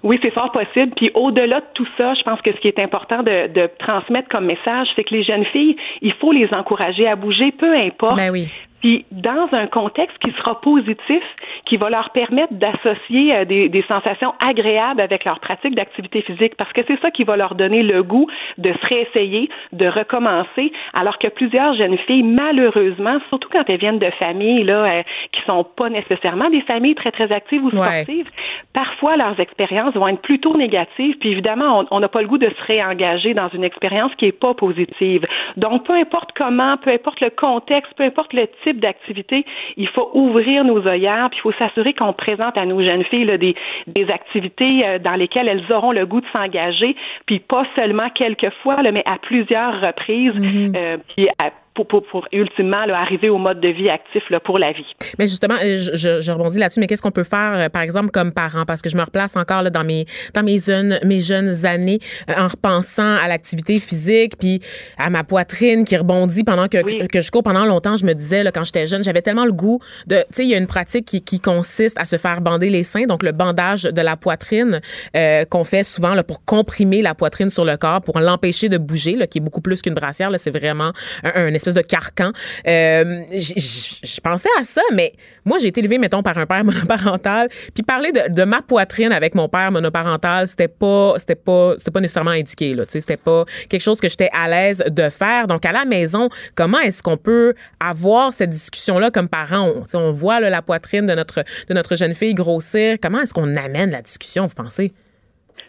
Oui, c'est fort possible. Puis au-delà de tout ça, je pense que ce qui est important de, de transmettre comme message, c'est que les jeunes filles, il faut les encourager à bouger, peu importe. Ben oui puis dans un contexte qui sera positif, qui va leur permettre d'associer euh, des, des, sensations agréables avec leur pratique d'activité physique, parce que c'est ça qui va leur donner le goût de se réessayer, de recommencer, alors que plusieurs jeunes filles, malheureusement, surtout quand elles viennent de familles là, euh, qui sont pas nécessairement des familles très très actives ou sportives, parfois leurs expériences vont être plutôt négatives, puis évidemment, on n'a pas le goût de se réengager dans une expérience qui est pas positive. Donc, peu importe comment, peu importe le contexte, peu importe le type d'activité, il faut ouvrir nos œillères, puis il faut s'assurer qu'on présente à nos jeunes filles des, des activités euh, dans lesquelles elles auront le goût de s'engager, puis pas seulement quelques fois, mais à plusieurs reprises, mm-hmm. euh, puis pour, pour, pour ultimement là, arriver au mode de vie actif là, pour la vie. Mais justement, euh, je, je rebondis là-dessus, mais qu'est-ce qu'on peut faire, euh, par exemple, comme parent? Parce que je me replace encore là, dans mes dans mes jeunes, mes jeunes années euh, en repensant à l'activité physique, puis à ma poitrine qui rebondit pendant que, que, je cours. Pendant longtemps, je me disais, là, quand j'étais jeune, j'avais tellement le goût de... Tu sais, il y a une pratique qui, qui consiste à se faire bander les seins, donc le bandage de la poitrine euh, qu'on fait souvent là, pour comprimer la poitrine sur le corps, pour l'empêcher de bouger, là, qui est beaucoup plus qu'une brassière. C'est vraiment un, un, espèce de carcan. Euh, je pensais à ça, mais moi, j'ai été élevée, mettons, par un père monoparental, puis parler de, ma poitrine avec mon père monoparental, c'était pas, c'était pas, c'était pas nécessairement indiqué, là. Tu c'était pas quelque chose que j'étais à l'aise de faire. Donc, à la maison, comment est-ce qu'on peut avoir cette discussion-là comme parents? On, voit la poitrine de notre, de notre jeune fille grossir. Comment est-ce qu'on amène la discussion, vous pensez?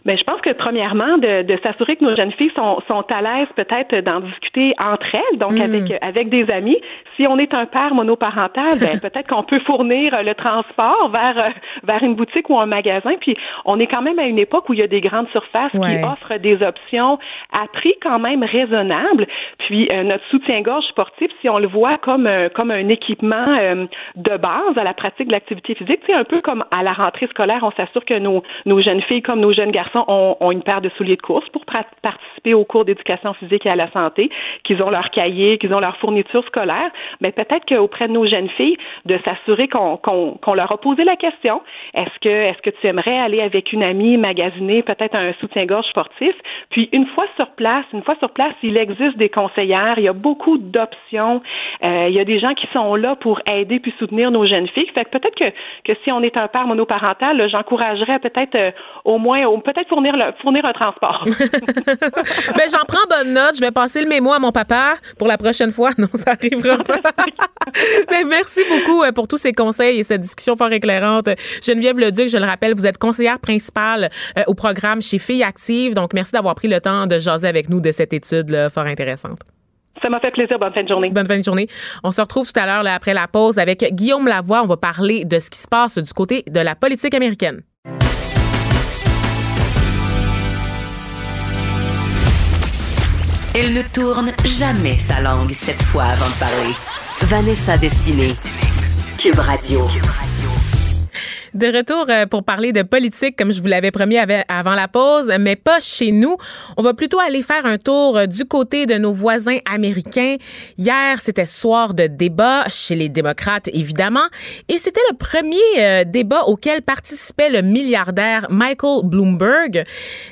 Mais je pense que premièrement, de, de s'assurer que nos jeunes filles sont, sont à l'aise peut-être d'en discuter entre elles, donc mm. avec avec des amis. Si on est un père monoparental, ben, peut-être qu'on peut fournir le transport vers vers une boutique ou un magasin. Puis on est quand même à une époque où il y a des grandes surfaces qui offrent des options à prix quand même raisonnable. Puis euh, notre soutien-gorge sportif, si on le voit comme euh, comme un équipement euh, de base à la pratique de l'activité physique, c'est un peu comme à la rentrée scolaire, on s'assure que nos nos jeunes filles comme nos jeunes garçons ont, une paire de souliers de course pour participer aux cours d'éducation physique et à la santé, qu'ils ont leur cahier, qu'ils ont leur fourniture scolaire. Mais peut-être qu'auprès de nos jeunes filles, de s'assurer qu'on leur a posé la question est-ce que est-ce que tu aimerais aller avec une amie magasiner peut-être un soutien-gorge sportif? Puis une fois sur place, une fois sur place, il existe des conseillères. Il y a beaucoup d'options. Euh, il y a des gens qui sont là pour aider puis soutenir nos jeunes filles. Fait que peut-être que que si on est un père monoparental, j'encouragerais peut-être euh, au moins peut-être fournir, le, fournir un transport. ben, j'en prends bonne note. Je vais passer le mémo à mon papa pour la prochaine fois. Non, ça arrivera pas. Mais merci beaucoup euh, pour tous ces conseils et cette discussion fort éclairante. Geneviève Leduc, je le rappelle, vous êtes conseillère principale euh, au programme chez Filles Actives. Donc, merci d'avoir pris le temps de jaser avec nous de cette étude là, fort intéressante. Ça m'a fait plaisir. Bonne fin de journée. Bonne fin de journée. On se retrouve tout à l'heure après la pause avec Guillaume Lavoie. On va parler de ce qui se passe du côté de la politique américaine. Elle ne tourne jamais sa langue cette fois avant de parler. Vanessa Destinée. Cube Radio. De retour euh, pour parler de politique, comme je vous l'avais promis avant la pause, mais pas chez nous. On va plutôt aller faire un tour euh, du côté de nos voisins américains. Hier, c'était soir de débat chez les démocrates, évidemment, et c'était le premier euh, débat auquel participait le milliardaire Michael Bloomberg.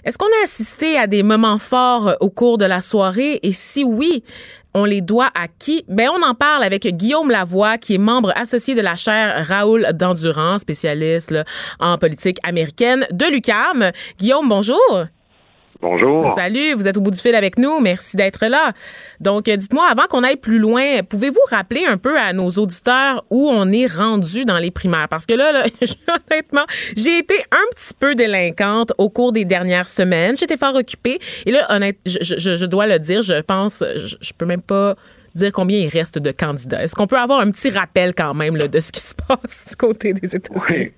Est-ce qu'on a assisté à des moments forts au cours de la soirée? Et si oui, on les doit à qui? Ben, on en parle avec Guillaume Lavoie, qui est membre associé de la chaire Raoul d'Endurance, spécialiste en politique américaine de l'UCAM. Guillaume, bonjour. Bonjour. Salut, vous êtes au bout du fil avec nous. Merci d'être là. Donc, euh, dites-moi, avant qu'on aille plus loin, pouvez-vous rappeler un peu à nos auditeurs où on est rendu dans les primaires? Parce que là, là honnêtement, j'ai été un petit peu délinquante au cours des dernières semaines. J'étais fort occupée. Et là, honnêtement, je, je, je, dois le dire, je pense, je, je peux même pas dire combien il reste de candidats. Est-ce qu'on peut avoir un petit rappel quand même là, de ce qui se passe du côté des États-Unis? Oui.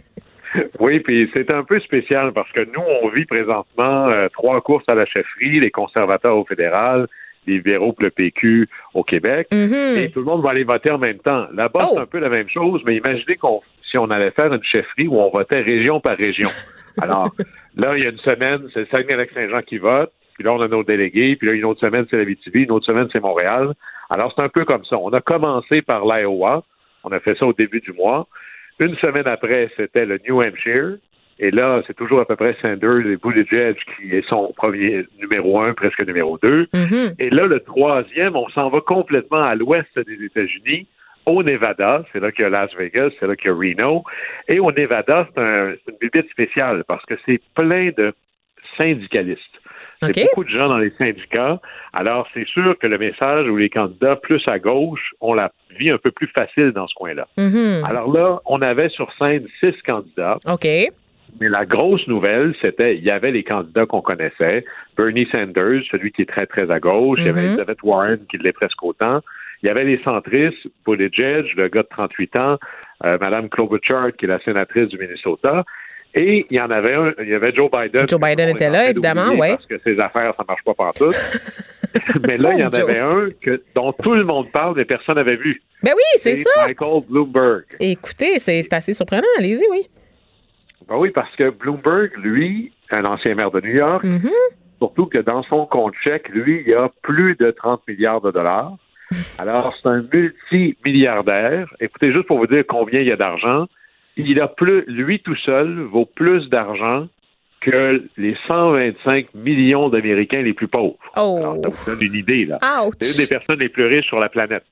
Oui, puis c'est un peu spécial parce que nous, on vit présentement euh, trois courses à la chefferie, les conservateurs au fédéral, les libéraux pour le PQ au Québec, mm-hmm. et tout le monde va aller voter en même temps. Là-bas, c'est oh! un peu la même chose, mais imaginez qu'on si on allait faire une chefferie où on votait région par région. Alors, là, il y a une semaine, c'est Saguenay-Lac-Saint-Jean qui vote, puis là, on a nos délégués, puis là, une autre semaine, c'est la VTV, une autre semaine, c'est Montréal. Alors, c'est un peu comme ça. On a commencé par l'Iowa, on a fait ça au début du mois, une semaine après, c'était le New Hampshire. Et là, c'est toujours à peu près Sanders et Buttigieg qui est son premier numéro un, presque numéro deux. Mm-hmm. Et là, le troisième, on s'en va complètement à l'ouest des États-Unis, au Nevada. C'est là qu'il y a Las Vegas, c'est là qu'il y a Reno. Et au Nevada, c'est un, une bibite spéciale parce que c'est plein de syndicalistes. A beaucoup de gens dans les syndicats. Alors, c'est sûr que le message ou les candidats plus à gauche ont la vie un peu plus facile dans ce coin-là. Mm-hmm. Alors là, on avait sur scène six candidats. OK. Mais la grosse nouvelle, c'était il y avait les candidats qu'on connaissait. Bernie Sanders, celui qui est très, très à gauche. Il y avait mm-hmm. Elizabeth Warren, qui l'est presque autant. Il y avait les centristes, Buttigieg, le gars de 38 ans, euh, Madame Klobuchar, qui est la sénatrice du Minnesota. Et il y en avait un, il y avait Joe Biden. Joe Biden était là, évidemment, oui. Parce que ses affaires, ça marche pas partout. mais là, il y en avait un que, dont tout le monde parle, mais personne n'avait vu. Ben oui, c'est ça. Michael Bloomberg. Écoutez, c'est assez surprenant. Allez-y, oui. Ben oui, parce que Bloomberg, lui, un ancien maire de New York, Mm-hmm. surtout que dans son compte chèque, lui, il a plus de 30 milliards de dollars. Alors, c'est un multimilliardaire. Écoutez, juste pour vous dire combien il y a d'argent, il a plus, lui tout seul, vaut plus d'argent que les 125 millions d'Américains les plus pauvres. Oh. Alors, ça vous donne une idée, là. C'est une des personnes les plus riches sur la planète.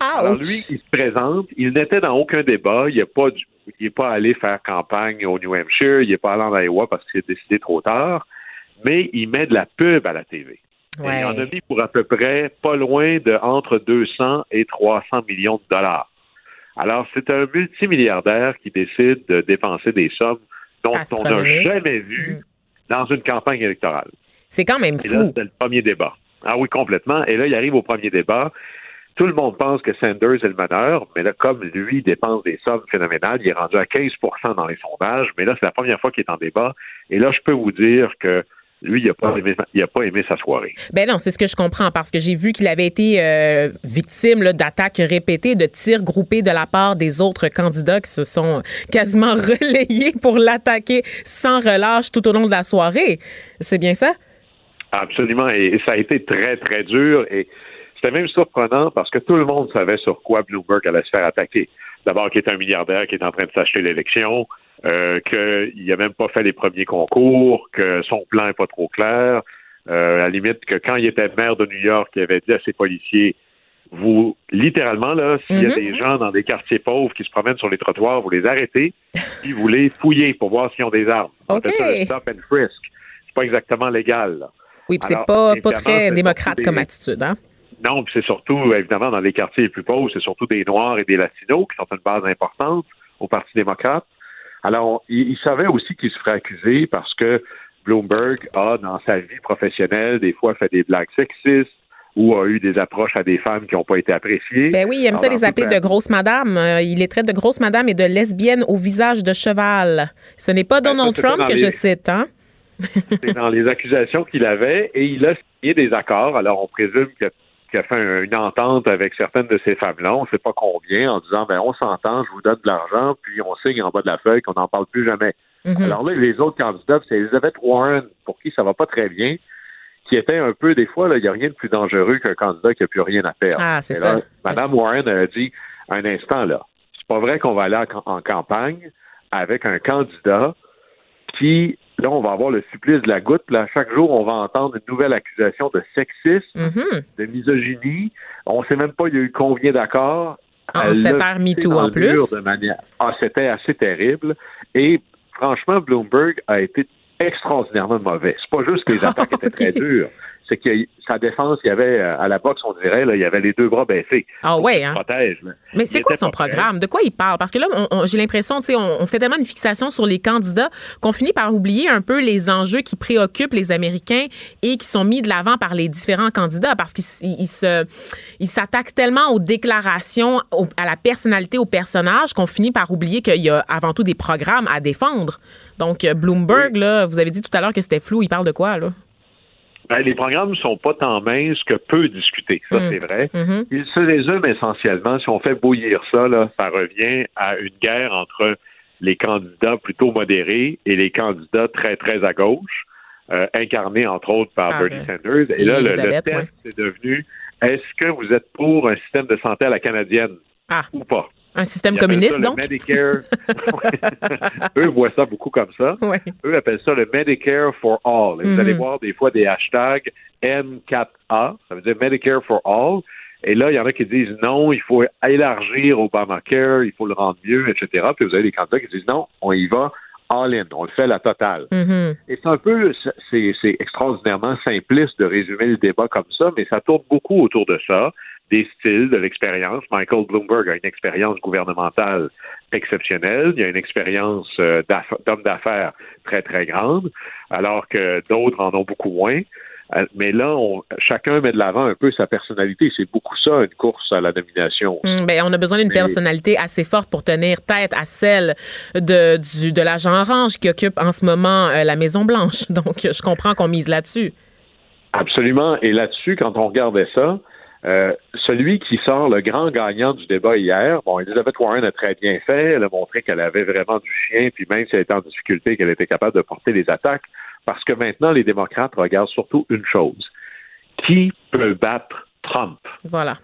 Alors lui, il se présente, il n'était dans aucun débat, il n'est pas, du- il est pas allé faire campagne au New Hampshire, il n'est pas allé en Iowa parce qu'il s'est décidé trop tard, mais il met de la pub à la TV. Et Ouais. Il en a mis pour à peu près pas loin de entre 200 et 300 millions de dollars. Alors, c'est un multimilliardaire qui décide de dépenser des sommes dont on n'a jamais vu dans une campagne électorale. C'est quand même Et là, fou. c'était le premier débat. Ah oui, complètement. Et là, il arrive au premier débat. Tout le monde pense que Sanders est le meneur, mais là, comme lui dépense des sommes phénoménales, il est rendu à 15% dans les sondages, mais là, c'est la première fois qu'il est en débat. Et là, je peux vous dire que lui, il n'a pas, aimé, il a pas aimé sa soirée. Ben non, c'est ce que je comprends parce que j'ai vu qu'il avait été euh, victime d'attaques répétées, de tirs groupés de la part des autres candidats qui se sont quasiment relayés pour l'attaquer sans relâche tout au long de la soirée. C'est bien ça? Absolument. Et, et ça a été très, très dur. Et c'était même surprenant parce que tout le monde savait sur quoi Bloomberg allait se faire attaquer. D'abord, qu'il est un milliardaire qui est en train de s'acheter l'élection, euh, qu'il n'a même pas fait les premiers concours, que son plan n'est pas trop clair. Euh, à la limite, que quand il était maire de New York, il avait dit à ses policiers vous, littéralement, là, s'il y a Mhm. des gens dans des quartiers pauvres qui se promènent sur les trottoirs, vous les arrêtez, puis vous les fouillez pour voir s'ils ont des armes. On OK. appelle ça le stop and frisk. C'est pas exactement légal, là. Oui, puis c'est pas, pas très c'est démocrate comme attitude, hein? Non, puis c'est surtout, évidemment, dans les quartiers les plus pauvres, c'est surtout des Noirs et des Latinos qui sont une base importante au Parti démocrate. Alors, il, il savait aussi qu'il se ferait accuser parce que Bloomberg a, dans sa vie professionnelle, des fois fait des blagues sexistes ou a eu des approches à des femmes qui n'ont pas été appréciées. Ben oui, il aime ça les appeler de grosses madames. Euh, il les traite de grosses madames et de lesbiennes au visage de cheval. Ce n'est pas Ben, Donald ça, Trump que les- je cite, hein? C'est dans les accusations qu'il avait et il a signé des accords. Alors, on présume qu'il a, fait un- une entente avec certaines de ces femmes-là, on ne sait pas combien, en disant, ben, on s'entend, je vous donne de l'argent, puis on signe en bas de la feuille qu'on n'en parle plus jamais. Mhm. Alors là, les autres candidats, c'est Elizabeth Warren, pour qui ça va pas très bien, qui était un peu, des fois, là, il n'y a rien de plus dangereux qu'un candidat qui n'a plus rien à perdre. Ah, c'est ça. là, Madame Warren a dit, un instant, là, c'est pas vrai qu'on va aller en campagne avec un candidat qui, là, on va avoir le supplice de la goutte, là, chaque jour, on va entendre une nouvelle accusation de sexisme, Mhm. de misogynie. On sait même pas, il y a eu combien d'accords. L'a ère poussé MeToo, en plus. de manière- Ah, c'était assez terrible. Et franchement, Bloomberg a été extraordinairement mauvais. C'est pas juste que les attaques étaient très dures. C'est que sa défense, il y avait, euh, à la boxe, on dirait, là, il y avait les deux bras baissés. Ah ouais, hein? Protège. Mais c'est quoi son programme? De quoi il parle? Parce que là, j'ai l'impression, tu sais, on, on fait tellement une fixation sur les candidats qu'on finit par oublier un peu les enjeux qui préoccupent les Américains et qui sont mis de l'avant par les différents candidats parce qu'ils se, ils s'attaquent tellement aux déclarations, à la personnalité, au personnage qu'on finit par oublier qu'il y a avant tout des programmes à défendre. Donc, euh, Bloomberg, là, vous avez dit tout à l'heure que c'était flou. Il parle de quoi, là? Ben, les programmes ne sont pas tant minces que peu discutés. Ça, Mm. c'est vrai. Mhm. Ils se résument essentiellement, si on fait bouillir ça, là, ça revient à une guerre entre les candidats plutôt modérés et les candidats très, très à gauche, euh, incarnés entre autres par Ah, Bernie ouais. Sanders. Et Et là, le, test ouais. est devenu est-ce que vous êtes pour un système de santé à la canadienne Ah, ou pas? Un système Ils communiste, ça le donc? Medicare. Eux voient ça beaucoup comme ça. Ouais. Eux appellent ça le Medicare for All. Et vous Mhm. allez voir des fois des hashtags M4A, ça veut dire Medicare for All. Et là, il y en a qui disent non, il faut élargir Obamacare, il faut le rendre mieux, etc. Puis vous avez des candidats qui disent non, on y va all-in, on le fait à la totale. Mhm. Et c'est un peu, c'est c'est extraordinairement simpliste de résumer le débat comme ça, mais ça tourne beaucoup autour de ça, des styles, de l'expérience. Michael Bloomberg a une expérience gouvernementale exceptionnelle, il a une expérience euh, d'homme d'affaires très, très grande, alors que d'autres en ont beaucoup moins. Euh, Mais là, on- chacun met de l'avant un peu sa personnalité. C'est beaucoup ça, une course à la nomination. Hum, ben, on a besoin d'une personnalité assez forte pour tenir tête à celle de, du, de l'agent orange qui occupe en ce moment euh, la Maison Blanche. Donc, je comprends qu'on mise là-dessus. Absolument. Et là-dessus, quand on regardait ça, euh, celui qui sort le grand gagnant du débat hier, bon, Elizabeth Warren a très bien fait. Elle a montré qu'elle avait vraiment du chien, puis même si elle était en difficulté, qu'elle était capable de porter les attaques. Parce que maintenant, les démocrates regardent surtout une chose. Qui peut battre Trump? Voilà.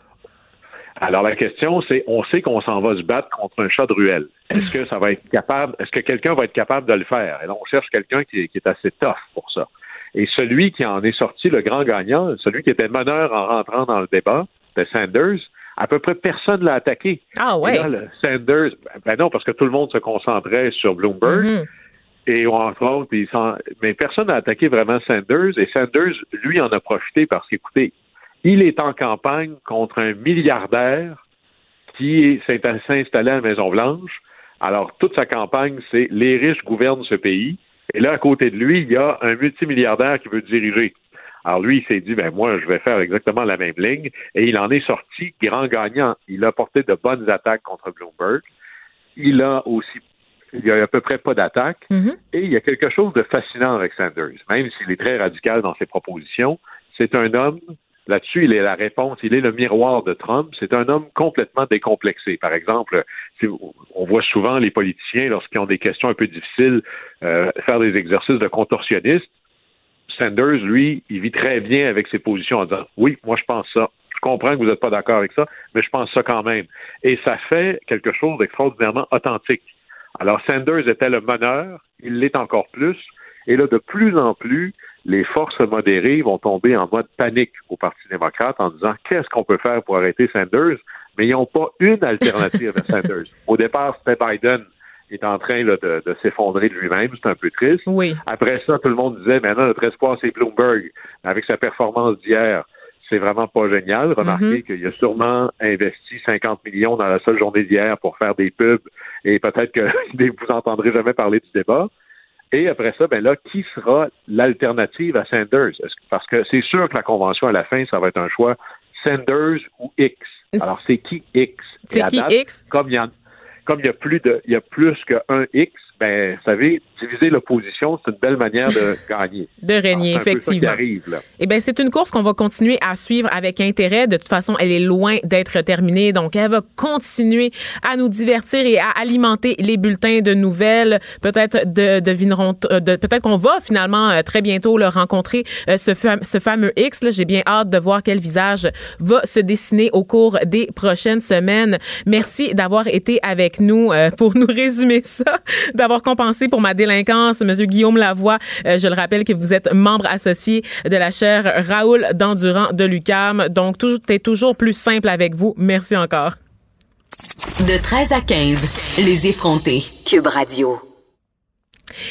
Alors la question, c'est, on sait qu'on s'en va se battre contre un chat de ruelle. Est-ce que ça va être capable, est-ce que quelqu'un va être capable de le faire? Et là, on cherche quelqu'un qui, qui, est assez tough pour ça. Et celui qui en est sorti le grand gagnant, celui qui était meneur en rentrant dans le débat, c'était Sanders. À peu près personne l'a attaqué. Ah ouais. Sanders, ben non, parce que tout le monde se concentrait sur Bloomberg. Mm-hmm. Et entre autres, mais personne n'a attaqué vraiment Sanders. Et Sanders, lui, en a profité parce qu'écoutez, il est en campagne contre un milliardaire qui s'est installé à la Maison-Blanche. Alors, toute sa campagne, c'est les riches gouvernent ce pays. Et là, à côté de lui, il y a un multimilliardaire qui veut diriger. Alors lui, il s'est dit, ben moi, je vais faire exactement la même ligne. Et il en est sorti grand gagnant. Il a porté de bonnes attaques contre Bloomberg. Il a aussi, il y a à peu près pas d'attaques. Mm-hmm. Et il y a quelque chose de fascinant avec Sanders. Même s'il est très radical dans ses propositions, c'est un homme Là-dessus, il est la réponse, il est le miroir de Trump. C'est un homme complètement décomplexé. Par exemple, on voit souvent les politiciens, lorsqu'ils ont des questions un peu difficiles, euh, faire des exercices de contorsionniste. Sanders, lui, il vit très bien avec ses positions en disant Oui, moi je pense ça. Je comprends que vous n'êtes pas d'accord avec ça, mais je pense ça quand même. Et ça fait quelque chose d'extraordinairement authentique. Alors, Sanders était le meneur, il l'est encore plus. Et là, de plus en plus, les forces modérées vont tomber en mode panique au Parti démocrate en disant qu'est-ce qu'on peut faire pour arrêter Sanders, mais ils n'ont pas une alternative à Sanders. Au départ, c'était Biden qui est en train de, s'effondrer de lui-même, c'est un peu triste. Oui. Après ça, tout le monde disait maintenant notre espoir c'est Bloomberg avec sa performance d'hier. C'est vraiment pas génial. Remarquez mm-hmm. qu'il a sûrement investi 50 millions dans la seule journée d'hier pour faire des pubs et peut-être que vous entendrez jamais parler du débat. Et après ça, ben là, qui sera l'alternative à Sanders? Parce que c'est sûr que la convention à la fin, ça va être un choix Sanders ou X. Alors, c'est qui X? C'est qui X? Comme il y, a, comme il y a plus de, il y a plus qu'un X, ben, vous savez, l'opposition, c'est une belle manière de gagner. de régner, effectivement. Eh bien, c'est une course qu'on va continuer à suivre avec intérêt. De toute façon, elle est loin d'être terminée. Donc, elle va continuer à nous divertir et à alimenter les bulletins de nouvelles. Peut-être de, devineront, euh, de, peut-être qu'on va finalement euh, très bientôt le rencontrer, euh, ce, ce fameux X. J'ai bien hâte de voir quel visage va se dessiner au cours des prochaines semaines. Merci d'avoir été avec nous pour nous résumer ça, d'avoir compensé pour ma délinquance. Monsieur Guillaume Lavoie, euh, je le rappelle que vous êtes membre associé de la chaire Raoul d'Endurant de l'UCAM. Donc, tout est toujours plus simple avec vous. Merci encore. De 13 à 15, les effrontés. Cube Radio.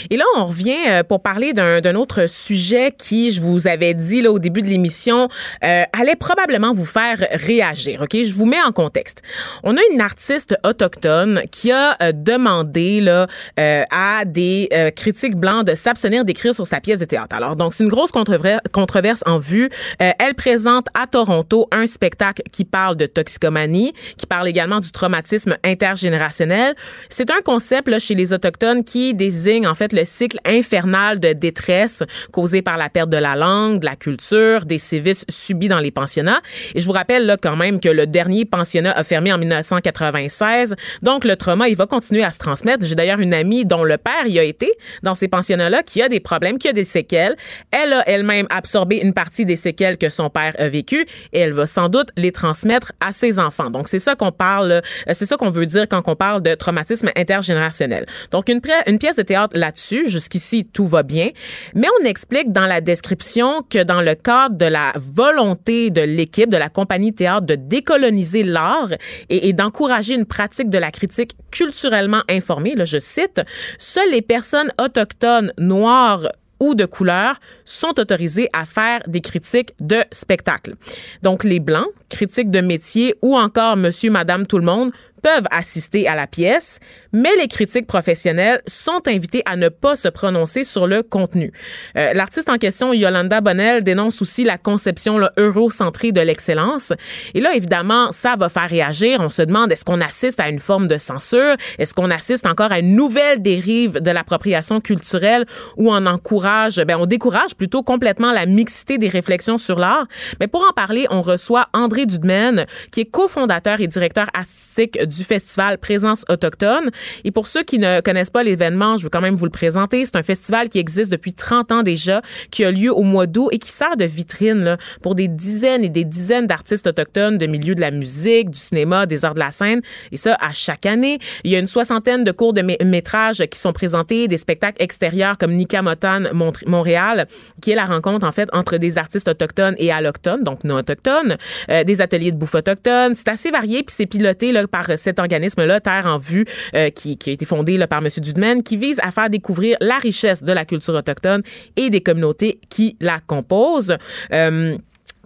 Et là, on revient euh, pour parler d'un autre sujet qui, je vous avais dit là au début de l'émission, euh, allait probablement vous faire réagir. Ok, je vous mets en contexte. On a une artiste autochtone qui a euh, demandé là à des critiques blancs de s'abstenir d'écrire sur sa pièce de théâtre. Alors donc c'est une grosse controverse en vue. elle présente à Toronto un spectacle qui parle de toxicomanie, qui parle également du traumatisme intergénérationnel. C'est un concept là chez les autochtones qui désigne en le cycle infernal de détresse causé par la perte de la langue, de la culture, des sévices subis dans les pensionnats. Et je vous rappelle là quand même que le dernier pensionnat a fermé en 1996. Donc le trauma, il va continuer à se transmettre. J'ai d'ailleurs une amie dont le père y a été dans ces pensionnats-là qui a des problèmes, qui a des séquelles. Elle a elle-même absorbé une partie des séquelles que son père a vécues et elle va sans doute les transmettre à ses enfants. Donc c'est ça qu'on parle, c'est ça qu'on veut dire quand on parle de traumatisme intergénérationnel. Donc une pièce de théâtre là-dessus. Jusqu'ici, tout va bien. Mais on explique dans la description que dans le cadre de la volonté de l'équipe, de la compagnie théâtre de décoloniser l'art et, d'encourager une pratique de la critique culturellement informée, là, je cite, seules les personnes autochtones, noires, ou de couleur sont autorisées à faire des critiques de spectacle. Donc les blancs, critiques de métier ou encore monsieur madame tout le monde peuvent assister à la pièce, mais les critiques professionnels sont invités à ne pas se prononcer sur le contenu. Euh, l'artiste en question, Yolanda Bonnell, dénonce aussi la conception eurocentrée de l'excellence. Et là, évidemment, ça va faire réagir. On se demande, est-ce qu'on assiste à une forme de censure? Est-ce qu'on assiste encore à une nouvelle dérive de l'appropriation culturelle où on encourage, ben, on décourage plutôt complètement la mixité des réflexions sur l'art? Mais pour en parler, on reçoit André Dudemaine, qui est cofondateur et directeur artistique du festival Présence autochtone. Et pour ceux qui ne connaissent pas l'événement, je veux quand même vous le présenter. C'est un festival qui existe depuis 30 ans déjà, qui a lieu au mois d'août et qui sert de vitrine pour des dizaines et des dizaines d'artistes autochtones de milieux de la musique, du cinéma, des arts de la scène. Et ça, à chaque année. Il y a une soixantaine de cours de métrage qui sont présentés, des spectacles extérieurs comme Nika Motan Montréal, qui est la rencontre, en fait, entre des artistes autochtones et allochtones, donc non autochtones, euh, des ateliers de bouffe autochtone. C'est assez varié, puis c'est piloté par cet organisme-là, Terre en vue, euh, qui, a été fondé par M. Dudemaine, qui vise à faire découvrir la richesse de la culture autochtone et des communautés qui la composent. Euh,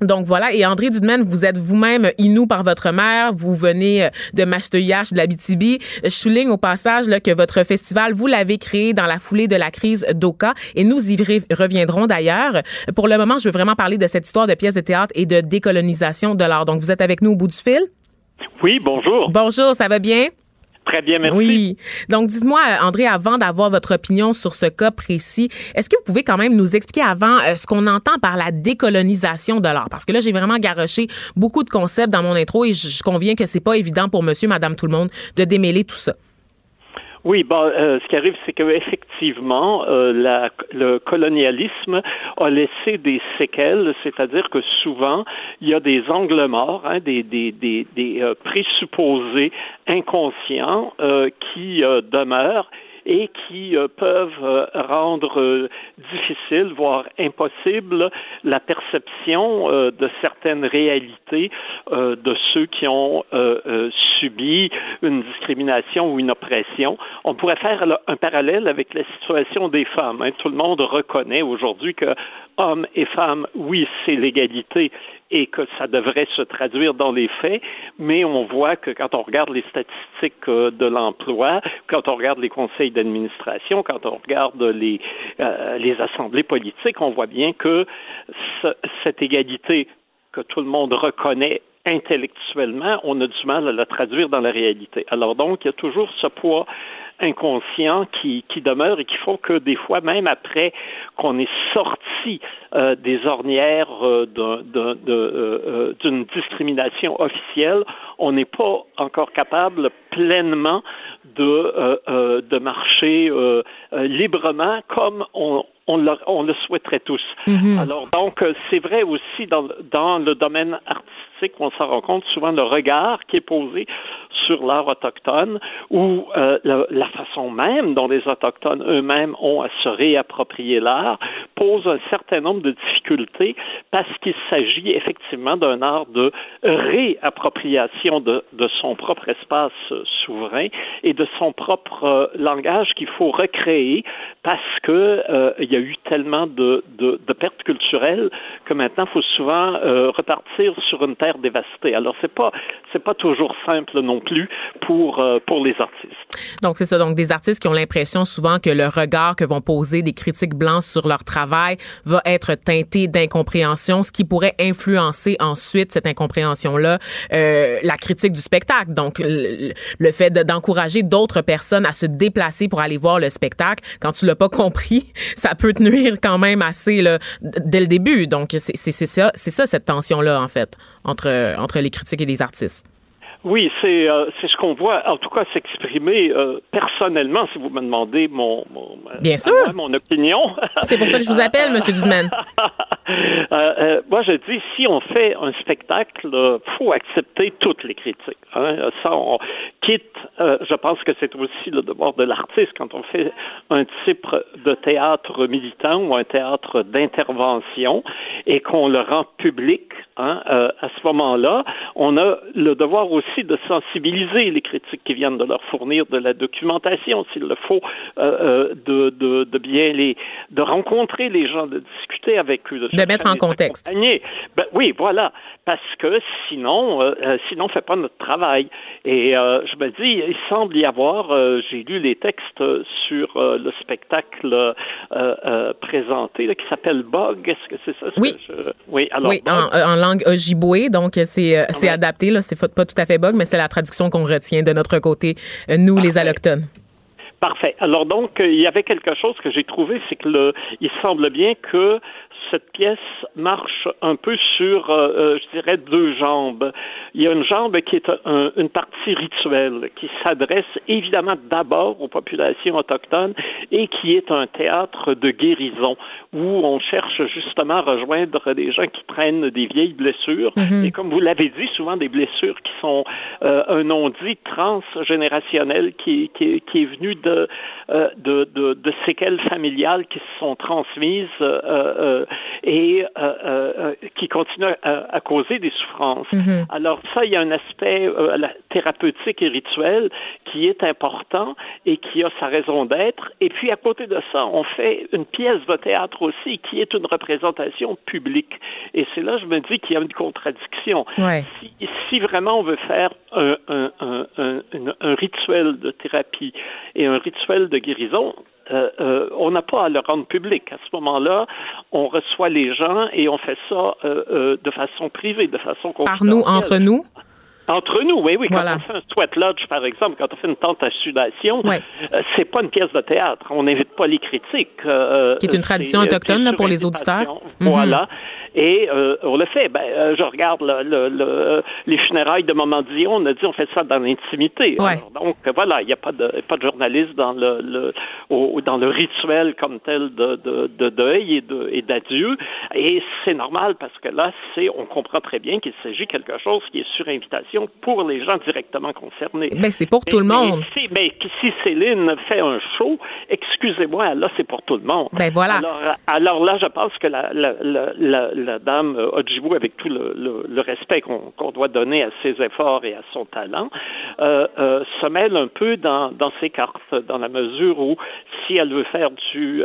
donc voilà, et André Dudemaine, vous êtes vous-même Inou par votre mère, vous venez de Masteuillage de la BTB. Je souligne au passage là, que votre festival, vous l'avez créé dans la foulée de la crise d'Oka et nous y reviendrons d'ailleurs. Pour le moment, je veux vraiment parler de cette histoire de pièces de théâtre et de décolonisation de l'art. Donc vous êtes avec nous au bout du fil? Oui, bonjour. Bonjour, ça va bien? Très bien, merci. Oui. Donc, dites-moi, André, avant d'avoir votre opinion sur ce cas précis, est-ce que vous pouvez quand même nous expliquer avant euh, ce qu'on entend par la décolonisation de l'art? Parce que là, j'ai vraiment garoché beaucoup de concepts dans mon intro et je, conviens que c'est pas évident pour monsieur, madame, tout le monde de démêler tout ça. Oui, bon, euh, ce qui arrive, c'est qu'effectivement, euh, la, le colonialisme a laissé des séquelles, c'est-à-dire que souvent, il y a des angles morts, hein, des, des, des, des euh, présupposés inconscients euh, qui demeurent et qui euh, peuvent euh, rendre euh, difficile, voire impossible, la perception de certaines réalités de ceux qui ont subi une discrimination ou une oppression. On pourrait faire un parallèle avec la situation des femmes. Hein. Tout le monde reconnaît aujourd'hui que hommes et femmes, oui, c'est l'égalité et que ça devrait se traduire dans les faits, mais on voit que quand on regarde les statistiques euh, de l'emploi, quand on regarde les conseils d'administration, quand on regarde les, euh, les assemblées politiques, on voit bien que cette égalité que tout le monde reconnaît intellectuellement, on a du mal à la traduire dans la réalité. Alors donc, il y a toujours ce poids inconscient qui, qui demeure et qui font que des fois, même après qu'on est sorti euh, des ornières euh, euh, d'une discrimination officielle, on n'est pas encore capable pleinement de, de marcher librement comme on, on le, on le souhaiterait tous. Mm-hmm. Alors donc, c'est vrai aussi dans, dans le domaine artistique, on s'en rend compte souvent le regard qui est posé sur l'art autochtone ou euh, la, façon même dont les Autochtones eux-mêmes ont à se réapproprier l'art pose un certain nombre de difficultés parce qu'il s'agit effectivement d'un art de réappropriation de, de, son propre espace souverain et de son propre euh, langage qu'il faut recréer parce que euh, il y a eu tellement de, de, de, pertes culturelles que maintenant il faut souvent repartir sur une Alors c'est pas c'est pas toujours simple non plus pour, euh, pour les artistes. Donc, c'est ça. Donc, des artistes qui ont l'impression souvent que le regard que vont poser des critiques blanches sur leur travail va être teinté d'incompréhension, ce qui pourrait influencer ensuite cette incompréhension-là, euh, la critique du spectacle. Donc, le, fait d'encourager d'autres personnes à se déplacer pour aller voir le spectacle, quand tu l'as pas compris, ça peut te nuire quand même assez là, dès le début. Donc, c'est ça, c'est ça cette tension-là, en fait, entre les critiques et les artistes. Oui, c'est euh, c'est ce qu'on voit, en tout cas s'exprimer euh, personnellement, si vous me demandez mon, mon Bien sûr. mon opinion. C'est pour ça que je vous appelle, Monsieur Dudman. euh, moi, je dis, si on fait un spectacle, il faut accepter toutes les critiques. Hein. Ça, on quitte. Euh, je pense que c'est aussi le devoir de l'artiste quand on fait un type de théâtre militant ou un théâtre d'intervention et qu'on le rend public. Hein, à ce moment-là, on a le devoir aussi de sensibiliser les critiques qui viennent de leur fournir de la documentation, s'il le faut, euh, de, de, de, bien les, de rencontrer les gens, de discuter avec eux, de, mettre en contexte. Ben, oui, voilà, parce que sinon, sinon, on fait pas notre travail. Et je me dis, il semble y avoir, j'ai lu les textes sur le spectacle présenté qui s'appelle Bug. Est-ce que c'est ça? Oui. Oui, alors. Oui, en, langue ojibwe, donc c'est c'est adapté, là, c'est pas tout à fait mais c'est la traduction qu'on retient de notre côté, euh, nous, les allochtones. Parfait. Alors donc, euh, il y avait quelque chose que j'ai trouvé, c'est que le, il semble bien que cette pièce marche un peu sur, euh, euh, je dirais, deux jambes. Il y a une jambe qui est une partie rituelle, qui s'adresse évidemment d'abord aux populations autochtones et qui est un théâtre de guérison où on cherche justement à rejoindre des gens qui prennent des vieilles blessures mm-hmm. et comme vous l'avez dit, souvent des blessures qui sont euh, un non-dit transgénérationnel qui, qui, qui, est venu de, de, de, de, séquelles familiales qui se sont transmises euh, euh, euh, qui continue à, causer des souffrances. Mm-hmm. Alors ça, il y a un aspect thérapeutique et rituel qui est important et qui a sa raison d'être. Et puis à côté de ça, on fait une pièce de théâtre aussi qui est une représentation publique. Et c'est là, je me dis qu'il y a une contradiction. Si, vraiment on veut faire un, un rituel de thérapie et un rituel de guérison, euh, euh, on n'a pas à le rendre public. À ce moment-là, on reçoit les gens et on fait ça euh, de façon privée, de façon Par nous, entre nous? Entre nous, oui, oui. Quand on fait un sweat lodge, par exemple, quand on fait une tente à sudation, c'est pas une pièce de théâtre. On n'invite pas les critiques. Qui est une tradition autochtone pour les auditeurs. Voilà. Et euh, on le fait. Ben, euh, je regarde le, le, les funérailles de Maman Dion. On a dit on fait ça dans l'intimité. Donc voilà, il n'y a pas de pas de journaliste dans le, le au, dans le rituel comme tel de, de, de deuil et de et d'adieu. Et c'est normal parce que là, c'est on comprend très bien qu'il s'agit de quelque chose qui est sur invitation pour les gens directement concernés. Mais c'est pour tout le monde. Si, mais si Céline fait un show, excusez-moi, là c'est pour tout le monde. Ben voilà. Alors, alors là, je pense que la, la, la, la dame euh, Ojibou, avec tout le, respect qu'on doit donner à ses efforts et à son talent, euh, euh, se mêle un peu dans, dans ses cartes, dans la mesure où si elle veut faire du,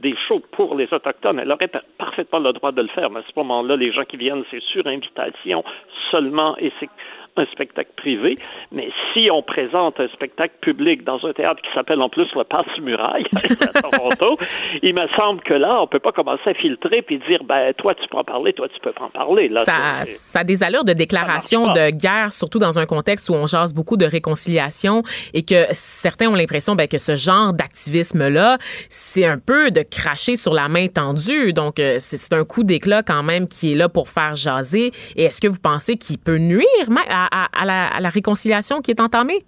des shows pour les Autochtones, elle aurait parfaitement le droit de le faire, mais à ce moment-là, les gens qui viennent, c'est sur invitation seulement, et c'est un spectacle privé, mais si on présente un spectacle public dans un théâtre qui s'appelle en plus le Passe-Muraille à Toronto, il me semble que là, on peut pas commencer à filtrer puis dire, ben, toi, tu peux en parler, toi, tu peux pas en parler. Là, ça, ça a des allures de déclaration de guerre, surtout dans un contexte où on jase beaucoup de réconciliation et que certains ont l'impression ben, que ce genre d'activisme-là, c'est un peu de cracher sur la main tendue. Donc, euh, c'est un coup d'éclat quand même qui est là pour faire jaser. Et est-ce que vous pensez qu'il peut nuire à à, la, réconciliation qui est entamée?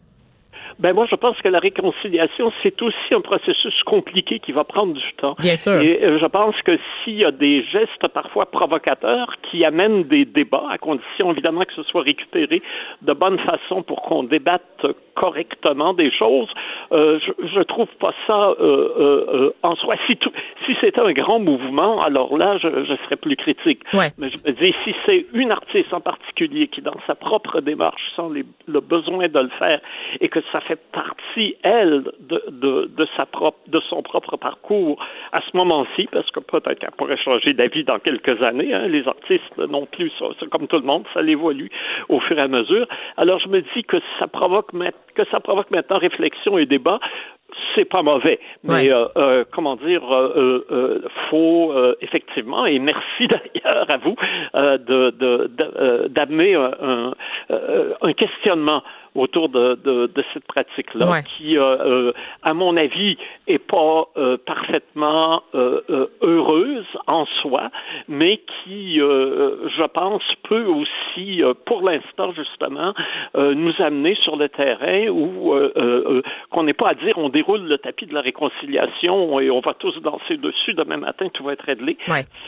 Ben moi, je pense que la réconciliation, c'est aussi un processus compliqué qui va prendre du temps. Bien sûr. Et euh, je pense que s'il y a des gestes parfois provocateurs qui amènent des débats, à condition évidemment que ce soit récupéré de bonne façon pour qu'on débatte correctement des choses, euh, je, je trouve pas ça euh, euh, en soi. Si, si c'était un grand mouvement, alors là, je, je serais plus critique. Ouais. Mais je me dis, si c'est une artiste en particulier qui, dans sa propre démarche, sent le besoin de le faire et que ça fait partie, elle, de, de, de, sa propre, de son propre parcours à ce moment-ci, parce que peut-être qu'elle pourrait changer d'avis dans quelques années. Hein, les artistes non plus, c'est comme tout le monde, ça évolue au fur et à mesure. Alors je me dis que ça provoque que ça provoque maintenant réflexion et débat c'est pas mauvais, mais euh, euh, comment dire, euh, faut effectivement et merci d'ailleurs à vous de d'amener un, un, questionnement autour de, de, de cette pratique-là, qui, euh, euh, à mon avis, est pas euh, parfaitement heureuse en soi, mais qui, je pense, peut aussi, pour l'instant justement, nous amener sur le terrain où qu'on n'est pas à dire on déroule le tapis de la réconciliation et on va tous danser dessus demain matin, tout va être réglé.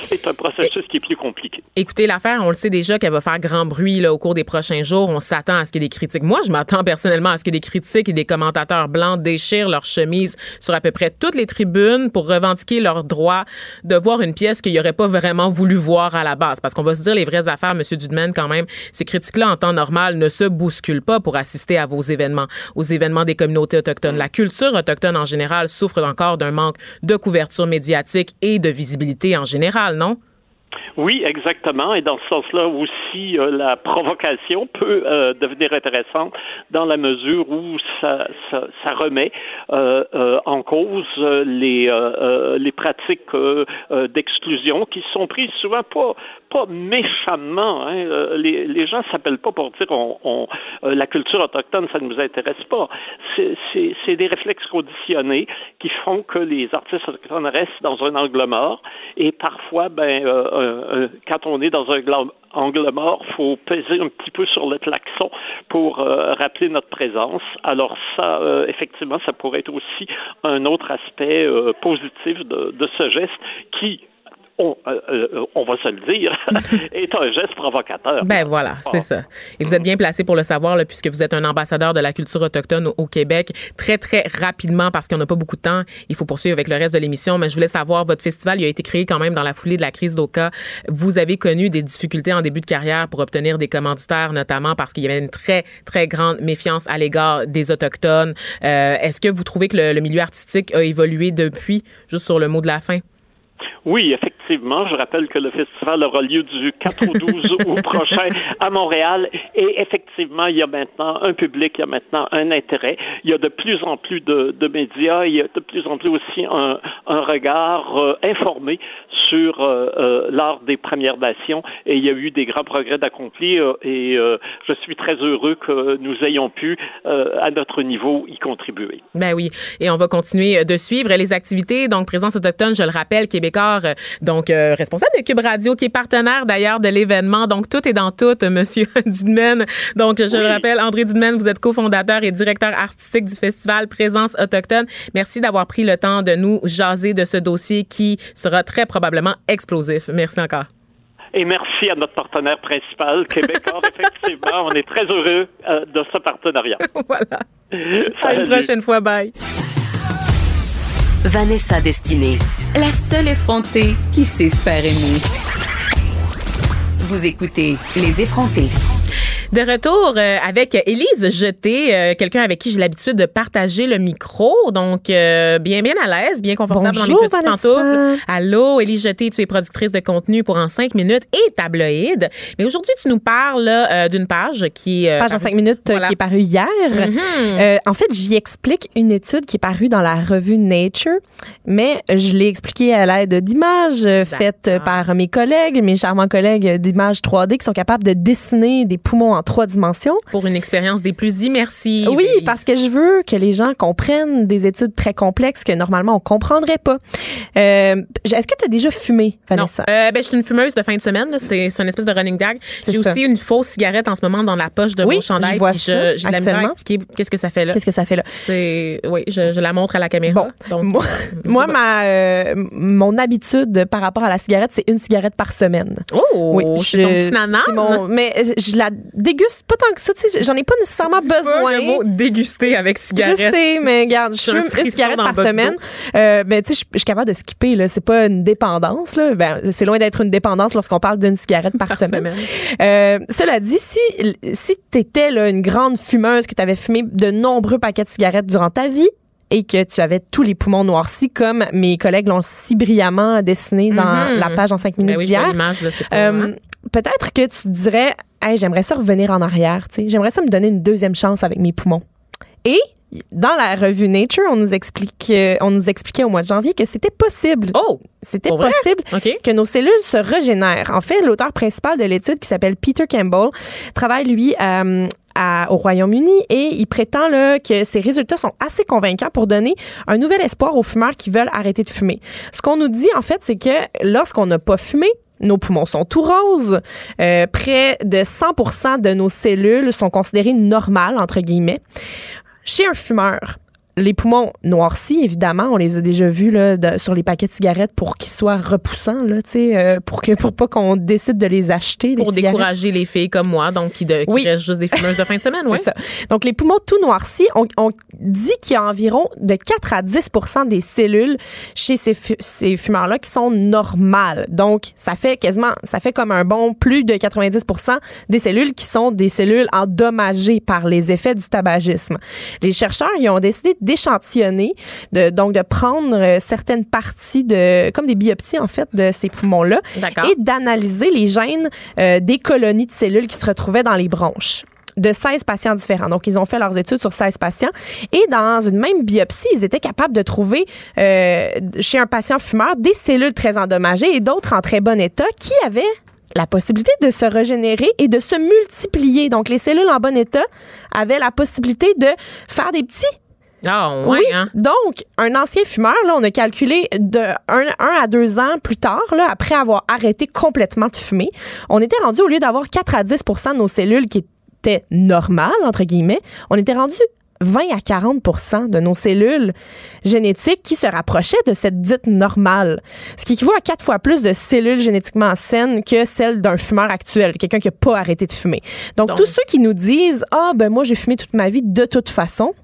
C'est un processus qui est plus compliqué. Écoutez, l'affaire, on le sait déjà qu'elle va faire grand bruit là, au cours des prochains jours. On s'attend à ce qu'il y ait des critiques. Moi, je m'attends personnellement à ce que des critiques et des commentateurs blancs déchirent leur chemise sur à peu près toutes les tribunes pour revendiquer leur droit de voir une pièce qu'ils n'auraient pas vraiment voulu voir à la base. Parce qu'on va se dire les vraies affaires, Monsieur Dudman, quand même, ces critiques-là en temps normal ne se bousculent pas pour assister à vos événements, aux événements des communautés autochtones. La culture autochtone en général souffre encore d'un manque de couverture médiatique et de visibilité en général, non? Oui, exactement. Et dans ce sens-là aussi, euh, la provocation peut euh, devenir intéressante dans la mesure où ça, ça, ça remet euh, euh en cause les, les pratiques d'exclusion qui sont prises souvent pas, pas méchamment. Hein. Les, les gens s'appellent pas pour dire on, on la culture autochtone, ça ne nous intéresse pas. C'est des réflexes conditionnés qui font que les artistes autochtones restent dans un angle mort et parfois, ben, euh, quand on est dans un angle mort, faut peser un petit peu sur le klaxon pour euh, rappeler notre présence. Alors ça, euh, effectivement, ça pourrait être aussi un autre aspect positif de ce geste qui on, euh, euh, on, va se le dire, est un geste provocateur. Ben voilà, c'est ça. Et vous êtes bien placé pour le savoir, là, puisque vous êtes un ambassadeur de la culture autochtone au, Québec. Très, très rapidement, parce qu'on n'a pas beaucoup de temps, il faut poursuivre avec le reste de l'émission, mais je voulais savoir, votre festival, il a été créé quand même dans la foulée de la crise d'Oka. Vous avez connu des difficultés en début de carrière pour obtenir des commanditaires, notamment parce qu'il y avait une très, très grande méfiance à l'égard des Autochtones. Euh, Est-ce que vous trouvez que le, le milieu artistique a évolué depuis, juste sur le mot de la fin? Oui, effectivement. Je rappelle que le festival aura lieu du 4 au 12 août prochain à Montréal. Et effectivement, il y a maintenant un public, il y a maintenant un intérêt. Il y a de plus en plus de, de médias, il y a de plus en plus aussi un, un regard euh, informé sur euh, euh, l'art des Premières Nations. Et il y a eu des grands progrès d'accomplir. Et je suis très heureux que nous ayons pu, à notre niveau, y contribuer. Ben oui. Et on va continuer de suivre les activités. Donc, Présence autochtone, je le rappelle, Québécois euh, donc euh, responsable de Cube Radio, qui est partenaire d'ailleurs de l'événement. Donc tout est dans tout, Monsieur Dudmen. Donc je le rappelle, André Dudmen, vous êtes cofondateur et directeur artistique du festival Présence autochtone. Merci d'avoir pris le temps de nous jaser de ce dossier qui sera très probablement explosif. Merci encore. Et merci à notre partenaire principal, Québécois. Effectivement, on est très heureux euh, de ce partenariat. voilà. À une prochaine fois. Bye. Vanessa Destinée, la seule effrontée qui sait se faire aimer. Vous écoutez Les effrontés. De retour euh, avec Élise Jeté, euh, quelqu'un avec qui j'ai l'habitude de partager le micro. Donc, euh, bien, bien à l'aise, bien confortable Bonjour, dans les petites pantoufles. Allô, Élise Jeté, tu es productrice de contenu pour En 5 minutes et tabloïd. Mais aujourd'hui, tu nous parles d'une page qui... page en 5 minutes qui est parue hier. Mm-hmm. en fait, j'y explique une étude qui est parue dans la revue Nature, mais je l'ai expliquée à l'aide d'images faites par mes collègues, mes charmants collègues d'images 3D qui sont capables de dessiner des poumons en trois dimensions. Pour une expérience des plus immersives. Oui, parce que je veux que les gens comprennent des études très complexes que normalement on comprendrait pas. Euh, Est-ce que tu as déjà fumé, Vanessa? Non. Euh, ben, je suis une fumeuse de fin de semaine. C'est une espèce de running gag. J'ai aussi une fausse cigarette en ce moment dans la poche de oui, mon chandail. Je vois ça, je, la expliquer qu'est-ce que ça fait là. Qu'est-ce que ça fait là? C'est, oui, je, je, la montre à la caméra. Bon, moi, moi ma, euh, mon habitude par rapport à la cigarette, c'est une cigarette par semaine. Oh, oui, je suis ton petit nanan. Mon, mais je la déguste pas tant que ça. J'en ai pas nécessairement besoin. Pas le mot déguster avec cigarette. Je sais, mais regarde, je fume une cigarette par semaine. Euh, ben, tu sais, je suis capable de skipper. Là, c'est pas une dépendance. Là. Ben, c'est loin d'être une dépendance lorsqu'on parle d'une cigarette par, semaine. Euh, cela dit, si si t'étais là une grande fumeuse, que tu avais fumé de nombreux paquets de cigarettes durant ta vie, et que tu avais tous les poumons noircis, comme mes collègues l'ont si brillamment dessiné dans Mhm. la page en cinq minutes Ben oui, d'hier. Euh, hein. Peut-être que tu te dirais, hey, j'aimerais ça revenir en arrière, tu sais. J'aimerais ça me donner une deuxième chance avec mes poumons. Et dans la revue Nature, on nous explique, euh, on nous expliquait au mois de janvier que c'était possible. Oh, c'était possible que nos cellules se régénèrent. En fait, l'auteur principal de l'étude, qui s'appelle Peter Campbell, travaille lui euh, à- au Royaume-Uni et il prétend là, que ses résultats sont assez convaincants pour donner un nouvel espoir aux fumeurs qui veulent arrêter de fumer. Ce qu'on nous dit en fait, c'est que lorsqu'on n'a pas fumé, nos poumons sont tout roses. Euh, près de 100% de nos cellules sont considérées normales, entre guillemets. Chez un fumeur, les poumons noircis, évidemment, on les a déjà vus là, sur les paquets de cigarettes pour qu'ils soient repoussants, là, euh, pour que pour pas qu'on décide de les acheter. Pour décourager les filles comme moi, donc qui, de, qui restent juste des fumeuses de fin de semaine, oui. ça. Donc les poumons tout noircis, on, on dit qu'il y a environ de 4 à 10% des cellules chez ces, ces fumeurs-là qui sont normales. Donc ça fait quasiment, ça fait comme un bon plus de 90% des cellules qui sont des cellules endommagées par les effets du tabagisme. Les chercheurs ils ont décidé d'échantillonner, de, donc de prendre euh, certaines parties de, comme des biopsies en fait, de ces poumons-là, et d'analyser les gènes euh, des colonies de cellules qui se retrouvaient dans les bronches de 16 patients différents. Donc, ils ont fait leurs études sur 16 patients et dans une même biopsie, ils étaient capables de trouver euh, chez un patient fumeur des cellules très endommagées et d'autres en très bon état qui avaient la possibilité de se régénérer et de se multiplier. Donc, les cellules en bon état avaient la possibilité de faire des petits ah, oui, hein? Donc, un ancien fumeur, là, on a calculé de 1 à 2 ans plus tard, là, après avoir arrêté complètement de fumer, on était rendu, au lieu d'avoir 4 à 10% de nos cellules qui étaient normales, entre guillemets, on était rendu 20 à 40% de nos cellules génétiques qui se rapprochaient de cette dite normale, ce qui équivaut à quatre fois plus de cellules génétiquement saines que celles d'un fumeur actuel, quelqu'un qui n'a pas arrêté de fumer. Donc, tous ceux qui nous disent ah ben moi j'ai fumé toute ma vie de toute façon,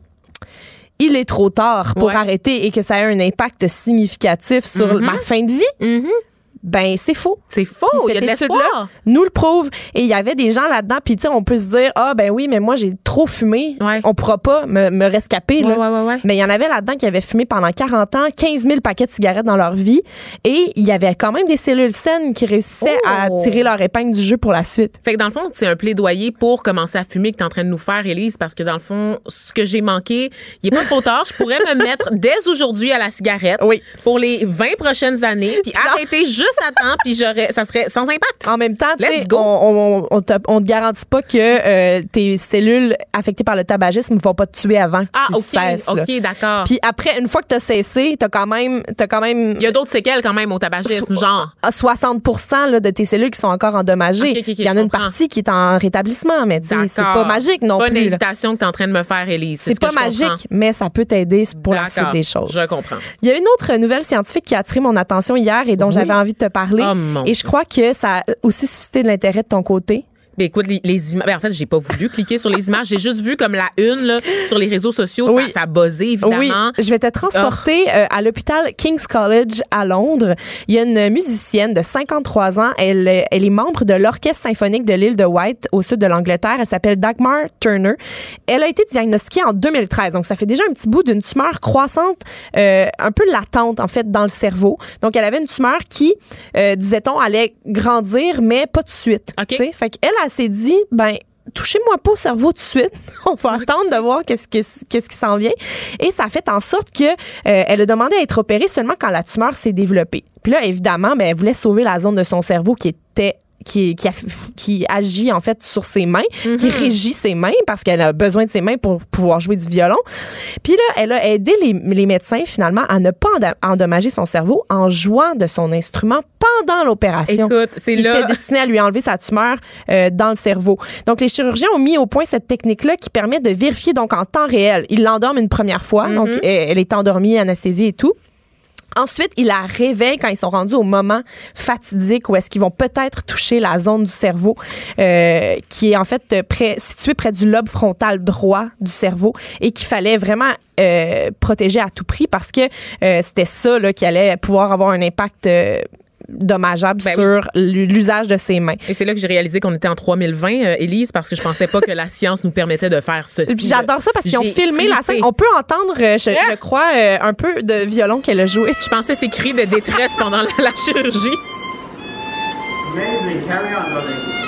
il est trop tard pour arrêter et que ça a un impact significatif sur mm-hmm. ma fin de vie. Mm-hmm ben c'est faux. C'est faux. Il y a de l'espoir. Nous le prouve. Et il y avait des gens là-dedans. Puis tu sais, on peut se dire ah ben oui, mais moi j'ai trop fumé. On pourra pas me, me rescaper là. mais il y en avait là-dedans qui avaient fumé pendant 40 ans, 15 000 paquets de cigarettes dans leur vie, et il y avait quand même des cellules saines qui réussissaient à oh. tirer leur épingle du jeu pour la suite. Fait que dans le fond, c'est un plaidoyer pour commencer à fumer que tu es en train de nous faire, Élise, parce que dans le fond, ce que j'ai manqué, il est pas trop tard. Je pourrais me mettre dès aujourd'hui à la cigarette. Oui. Pour les 20 prochaines années, puis arrêter juste à puis j'aurais, ça serait sans impact. En même temps, on, on, te, on te garantit pas que euh, tes cellules affectées par le tabagisme vont pas te tuer avant que ah, tu cesses. OK, d'accord. Puis après, une fois que tu as cessé, tu as quand même. As quand même Il y a d'autres séquelles quand même au tabagisme, genre. 60 là, de tes cellules qui sont encore endommagées. Il y en a une partie qui est en rétablissement, mais c'est pas magique non plus. C'est pas une invitation que tu es en train de me faire, Elise. C'est pas magique, mais ça peut t'aider pour la suite des choses. Je comprends. Il y a une autre nouvelle scientifique qui a attiré mon attention hier et dont j'avais envie de te parler. Oh, et je crois que ça a aussi suscité de l'intérêt de ton côté. Ben écoute, les, images. Ben en fait, j'ai pas voulu cliquer sur les images. J'ai juste vu comme la une là, sur les réseaux sociaux. Ça, ça a buzzé, évidemment. Oui. Je vais te transporter euh, à l'hôpital King's College à Londres. Il y a une musicienne de 53 ans. Elle, elle est membre de l'Orchestre symphonique de l'île de White au sud de l'Angleterre. Elle s'appelle Dagmar Turner. Elle a été diagnostiquée en 2013. Donc, ça fait déjà un petit bout d'une tumeur croissante, euh, un peu latente, en fait, dans le cerveau. Donc, elle avait une tumeur qui, euh, disait-on, allait grandir, mais pas de suite. OK. Fait qu'elle, elle s'est dit, ben, touchez-moi pas au cerveau tout de suite. On va attendre de voir qu'est-ce qu'est-ce qui s'en vient. Et ça a fait en sorte que euh, elle a demandé à être opérée seulement quand la tumeur s'est développée. Puis là, évidemment, ben, elle voulait sauver la zone de son cerveau qui était qui, qui, qui, agit en fait sur ses mains, qui mhm. régit ses mains parce qu'elle a besoin de ses mains pour pouvoir jouer du violon. Puis là, elle a aidé les, les médecins finalement à ne pas endommager son cerveau en jouant de son instrument pendant l'opération. Écoute, c'est là. était destiné à lui enlever sa tumeur euh, dans le cerveau. Donc, les chirurgiens ont mis au point cette technique-là qui permet de vérifier donc en temps réel. Ils l'endorment une première fois, donc mhm. elle est endormie, anesthésie et tout. Ensuite, il la réveille quand ils sont rendus au moment fatidique où est-ce qu'ils vont peut-être toucher la zone du cerveau euh, qui est en fait près, située près du lobe frontal droit du cerveau et qu'il fallait vraiment euh, protéger à tout prix parce que euh, c'était ça là, qui allait pouvoir avoir un impact euh, dommageable ben sur l'usage de ses mains. Et c'est là que j'ai réalisé qu'on était en 3020, euh, Élise, parce que je pensais pas que la science nous permettait de faire ceci. J'adore ça parce qu'ils ont filmé la scène. On peut entendre, euh, je, crois, euh, un peu de violon qu'elle a joué. Je pensais ces cris de détresse pendant la, la chirurgie. Amazing. Carry on,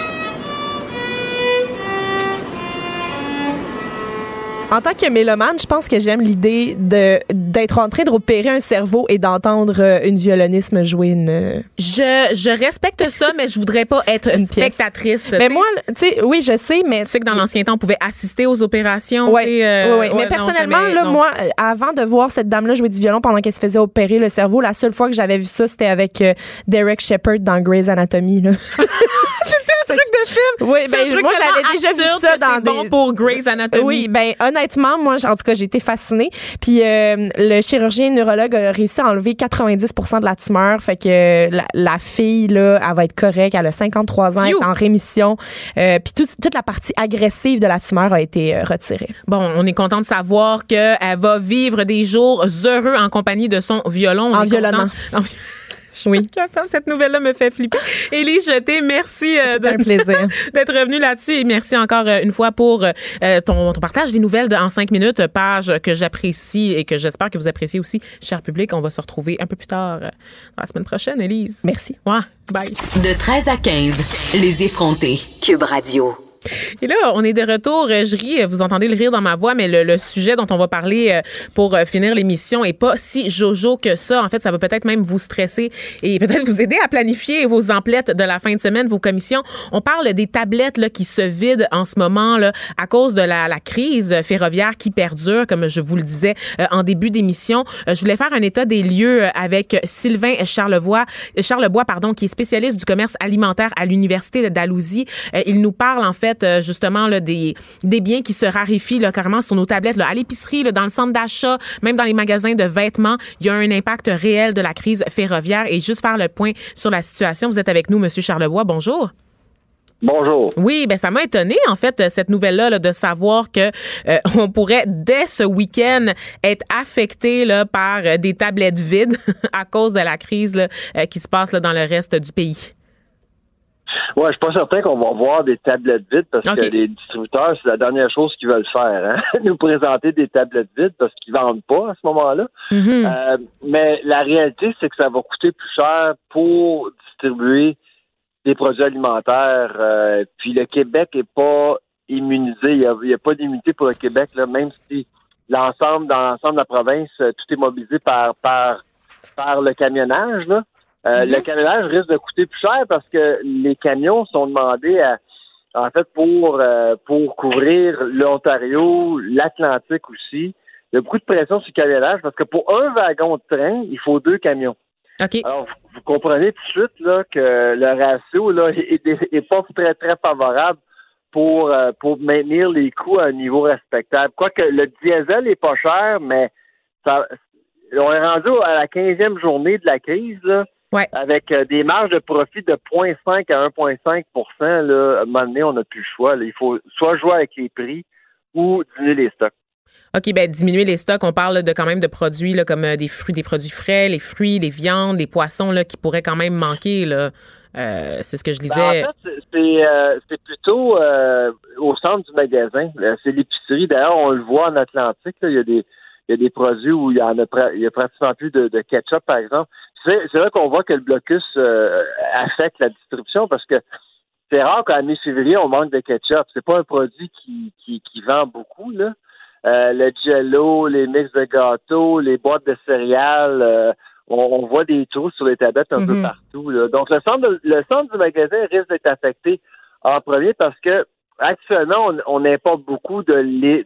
En tant que mélomane, je pense que j'aime l'idée de d'être en train de repérer un cerveau et d'entendre euh, une violonisme jouer une. Je, je respecte ça, mais je voudrais pas être une spectatrice. Mais moi, tu sais, oui, je sais, mais. Tu sais que dans l'ancien temps, on pouvait assister aux opérations. Oui, euh, oui, Mais personnellement, là, moi, avant de voir cette dame-là jouer du violon pendant qu'elle se faisait opérer le cerveau, la seule fois que j'avais vu ça, c'était avec euh, Derek Shepard dans Grey's Anatomy. Là. truc de film. Oui, ben, moi, j'avais déjà vu ça dans des. bon pour Grey's Anatomy. Oui, ben, honnêtement, moi, en tout cas, j'ai été fascinée. Puis, euh, le chirurgien neurologue a réussi à enlever 90% de la tumeur. Fait que la, fille, là, elle va être correcte. Elle a 53 ans, elle est en rémission. Euh, puis, toute la partie agressive de la tumeur a été euh, retirée. Bon, on est content de savoir qu'elle va vivre des jours heureux en compagnie de son violon. en violonnant. Oui. Cette nouvelle-là me fait flipper. Élie Jeté, merci euh, d'être revenu là-dessus et merci encore euh, une fois pour euh, ton, partage des nouvelles en cinq minutes, page que j'apprécie et que j'espère que vous appréciez aussi, cher public. On va se retrouver un peu plus tard la semaine prochaine, Élise. Merci. Ouais, bye. De 13 à 15, les effrontés. Cube Radio. Et là, on est de retour. Euh, je ris, vous entendez le rire dans ma voix, mais le, sujet dont on va parler euh, pour euh, finir l'émission est pas si jojo que ça. En fait, ça va peut-être même vous stresser et peut-être vous aider à planifier vos emplettes de la fin de semaine, vos commissions. On parle des tablettes là, qui se vident en ce moment là, à cause de la, la crise ferroviaire qui perdure, comme je vous le disais en début d'émission. je voulais faire un état des lieux avec Sylvain Charlevoix, Charlebois, pardon, qui est spécialiste du commerce alimentaire à l'Université de Dalhousie. il nous parle en fait euh, justement là, des, des biens qui se raréfient là, carrément sur nos tablettes. Là, à l'épicerie, dans le centre d'achat, même dans les magasins de vêtements, il y a un impact réel de la crise ferroviaire. Et juste faire le point sur la situation, vous êtes avec nous, Monsieur Charlebois. Bonjour. Bonjour. Oui, ben ça m'a étonné en fait cette nouvelle-là de savoir que euh, on pourrait dès ce week-end être affecté là, par euh, des tablettes vides à cause de la crise là, qui se passe là, dans le reste du pays. Ouais, je suis pas certain qu'on va voir des tablettes vides parce que les distributeurs, c'est la dernière chose qu'ils veulent faire, hein? nous présenter des tablettes vides parce qu'ils vendent pas à ce moment-là. Mm-hmm. Euh, mais la réalité, c'est que ça va coûter plus cher pour distribuer des produits alimentaires. Euh, puis le Québec est pas immunisé. Il n'y a, a, pas d'immunité pour le Québec, là, même si l'ensemble, dans l'ensemble de la province, tout est mobilisé par par par le camionnage. Là. Euh, le mhm. camionnage risque de coûter plus cher parce que les camions sont demandés à, en fait, pour, euh, pour couvrir l'Ontario, l'Atlantique aussi. Il y a beaucoup de pression sur le camionnage parce que pour un wagon de train, il faut deux camions. Alors, vous, comprenez tout de suite là, que le ratio là, est, pas très, très favorable pour, euh, pour maintenir les coûts à un niveau respectable. Quoique le diesel est pas cher, mais ça, on est rendu à la 15e journée de la crise. Là. Avec euh, des marges de profit de 0,5 à 1,5 là, à un moment donné, on n'a plus le choix. Il faut soit jouer avec les prix ou diminuer les stocks. OK, ben diminuer les stocks, on parle de quand même de produits là, comme euh, des fruits, des produits frais, les fruits, les viandes, les poissons là, qui pourraient quand même manquer. Là. Euh, c'est ce que je ben, disais. en fait, c'est plutôt au centre du magasin. C'est l'épicerie. D'ailleurs, on le voit en Atlantique. il, y a des, il y a des produits où il y en a, il y a pratiquement plus de ketchup, par exemple c'est là qu'on voit que le blocus euh, affecte la distribution parce que c'est rare qu'en mi-février, on manque de ketchup. C'est pas un produit qui, qui, qui vend beaucoup, là. Euh, le jello, les mix de gâteaux, les boîtes de céréales, euh, on, voit des trous sur les tablettes un peu mhm. partout. Là. Donc, le centre, le centre du magasin risque d'être affecté en premier parce que actuellement, on, on importe beaucoup de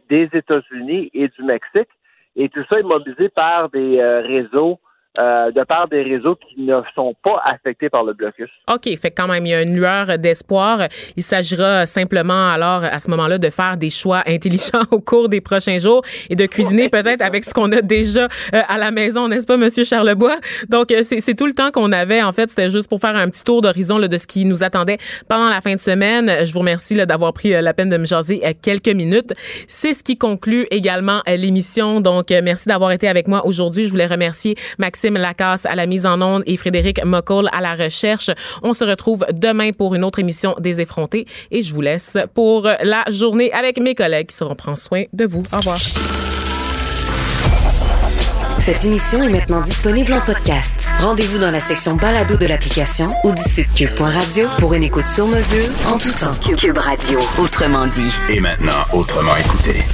des États-Unis et du Mexique. Et tout ça est mobilisé par des réseaux euh, de part des réseaux qui ne sont pas affectés par le blocus. OK, fait quand même, il y a une lueur d'espoir. Il s'agira simplement alors à ce moment-là de faire des choix intelligents au cours des prochains jours et de cuisiner peut-être avec ce qu'on a déjà euh, à la maison, n'est-ce pas, Monsieur Charlebois? Donc, euh, c'est tout le temps qu'on avait. En fait, c'était juste pour faire un petit tour d'horizon de ce qui nous attendait pendant la fin de semaine. Je vous remercie d'avoir pris la peine de me jaser quelques minutes. C'est ce qui conclut également l'émission. Donc, merci d'avoir été avec moi aujourd'hui. Je voulais remercier Maxime Maxime Lacasse à la mise en onde et Frédéric Moccol à la recherche. On se retrouve demain pour une autre émission des effrontés et je vous laisse pour la journée avec mes collègues qui seront prendre soin de vous. Au revoir. Cette émission est maintenant disponible en podcast. Rendez-vous dans la section balado de l'application ou du site cube.radio pour une écoute sur mesure en tout temps. Cube Radio, autrement dit. Et maintenant, autrement écouté.